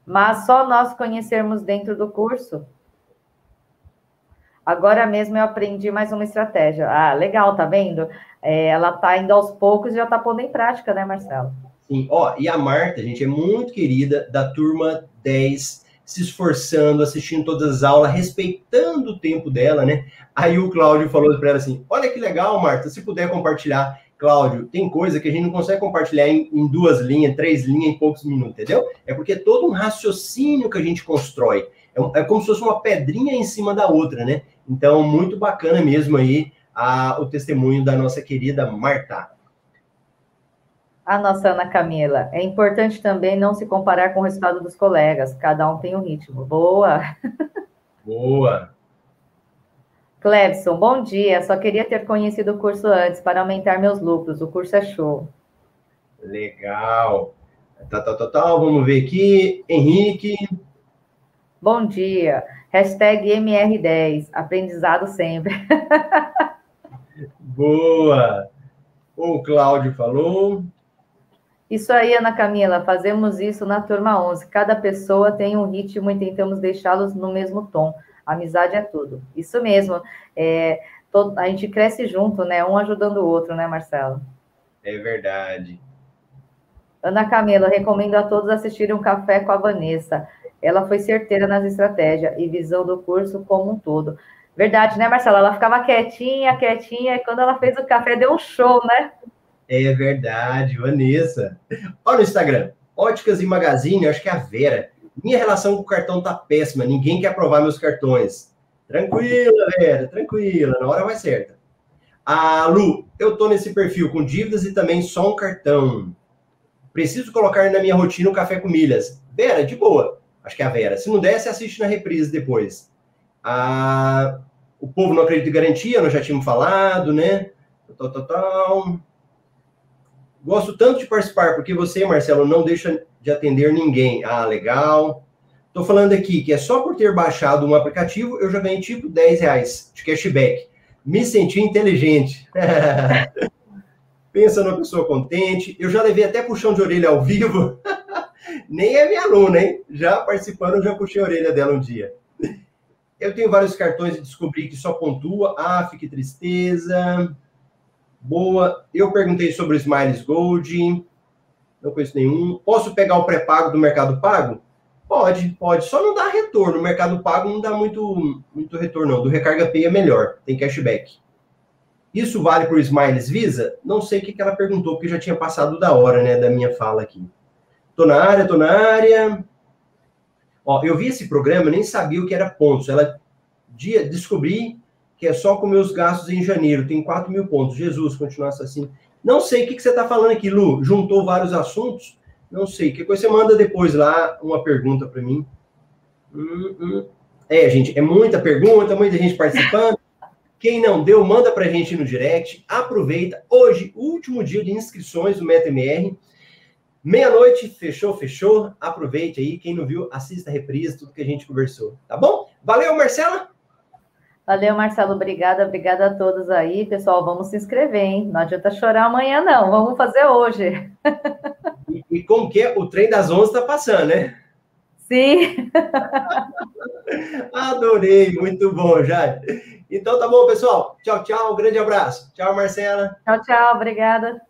Speaker 2: Mas só nós conhecermos dentro do curso. Agora mesmo eu aprendi mais uma estratégia. Ah, legal, tá vendo? É, ela tá indo aos poucos e já tá pondo em prática, né, Marcelo?
Speaker 1: Sim, ó, e a Marta, gente, é muito querida da turma 10, se esforçando, assistindo todas as aulas, respeitando o tempo dela, né? Aí o Cláudio falou para ela assim: Olha que legal, Marta, se puder compartilhar. Cláudio, tem coisa que a gente não consegue compartilhar em, em, duas linhas, três linhas em poucos minutos, entendeu? É porque é todo um raciocínio que a gente constrói. É, é, como se fosse uma pedrinha em cima da outra, né? Então, muito bacana mesmo aí a, o testemunho da nossa querida Marta.
Speaker 2: A nossa Ana Camila. É importante também não se comparar com o resultado dos colegas. Cada um tem um ritmo. Boa!
Speaker 1: Boa!
Speaker 2: Clebson, bom dia. Só queria ter conhecido o curso antes para aumentar meus lucros. O curso é show.
Speaker 1: Legal. Tá, tá, tá, tá. Vamos ver aqui. Henrique.
Speaker 2: Bom dia. Hashtag MR10. Aprendizado sempre.
Speaker 1: Boa. O Cláudio falou.
Speaker 2: Isso aí, Ana Camila, fazemos isso na turma 11. Cada pessoa tem um ritmo e tentamos deixá-los no mesmo tom. Amizade é tudo. Isso mesmo. É, todo, a gente cresce junto, né? Um ajudando o outro, né, Marcelo?
Speaker 1: É verdade.
Speaker 2: Ana Camila, recomendo a todos assistirem um café com a Vanessa. Ela foi certeira nas estratégias e visão do curso como um todo. Verdade, né, Marcela? Ela ficava quietinha, quietinha, e quando ela fez o café, deu um show, né?
Speaker 1: É verdade, Vanessa. Olha no Instagram, Óticas e Magazine, acho que é a Vera. Minha relação com o cartão tá péssima, ninguém quer aprovar meus cartões. Tranquila, Vera, tranquila, na hora vai certa. A Lu, eu tô nesse perfil com dívidas e também só um cartão. Preciso colocar na minha rotina o café com milhas. Vera, de boa. Acho que é a Vera. Se não der, você assiste na reprise depois. A... O povo não acredita em garantia, nós já tínhamos falado, né? Tal, tal, tal. Gosto tanto de participar, porque você, Marcelo, não deixa de atender ninguém. Ah, legal. Estou falando aqui que é só por ter baixado um aplicativo, eu já ganhei tipo 10 reais de cashback. Me senti inteligente. Pensa numa pessoa contente. Eu já levei até puxão de orelha ao vivo. Nem é minha aluna, hein? Já participando, já puxei a orelha dela um dia. Eu tenho vários cartões e descobri que só pontua. Ah, fique tristeza. Boa. Eu perguntei sobre o Smiles Gold. Não conheço nenhum. Posso pegar o pré-pago do Mercado Pago? Pode, pode. Só não dá retorno. O Mercado Pago não dá muito, muito retorno, não. Do Recarga Pay é melhor. Tem cashback. Isso vale para o Smiles Visa? Não sei o que, ela perguntou, porque já tinha passado da hora, né, da minha fala aqui. Tô na área, tô na área. Ó, eu vi esse programa, nem sabia o que era pontos. Ela dia descobri que é só com meus gastos em janeiro, tem 4 mil pontos. Jesus, continuasse assim. Não sei o que, que você está falando aqui, Lu. Juntou vários assuntos? Não sei. Que coisa você manda depois lá uma pergunta para mim. Hum, hum. É, gente, é muita pergunta, muita gente participando. Quem não deu, manda para a gente no direct. Aproveita. Hoje, último dia de inscrições do MetaMR. Meia-noite, fechou, fechou. Aproveite aí. Quem não viu, assista a reprise, tudo que a gente conversou. Tá bom? Valeu, Marcela!
Speaker 2: Valeu, Marcelo. Obrigada, obrigada a todos aí. Pessoal, vamos se inscrever, hein? Não adianta chorar amanhã, não. Vamos fazer hoje.
Speaker 1: E, e como que o trem das 11 está passando, né?
Speaker 2: Sim.
Speaker 1: Adorei, muito bom, já. Então tá bom, pessoal. Tchau, tchau. Um grande abraço. Tchau, Marcela.
Speaker 2: Tchau, tchau. Obrigada.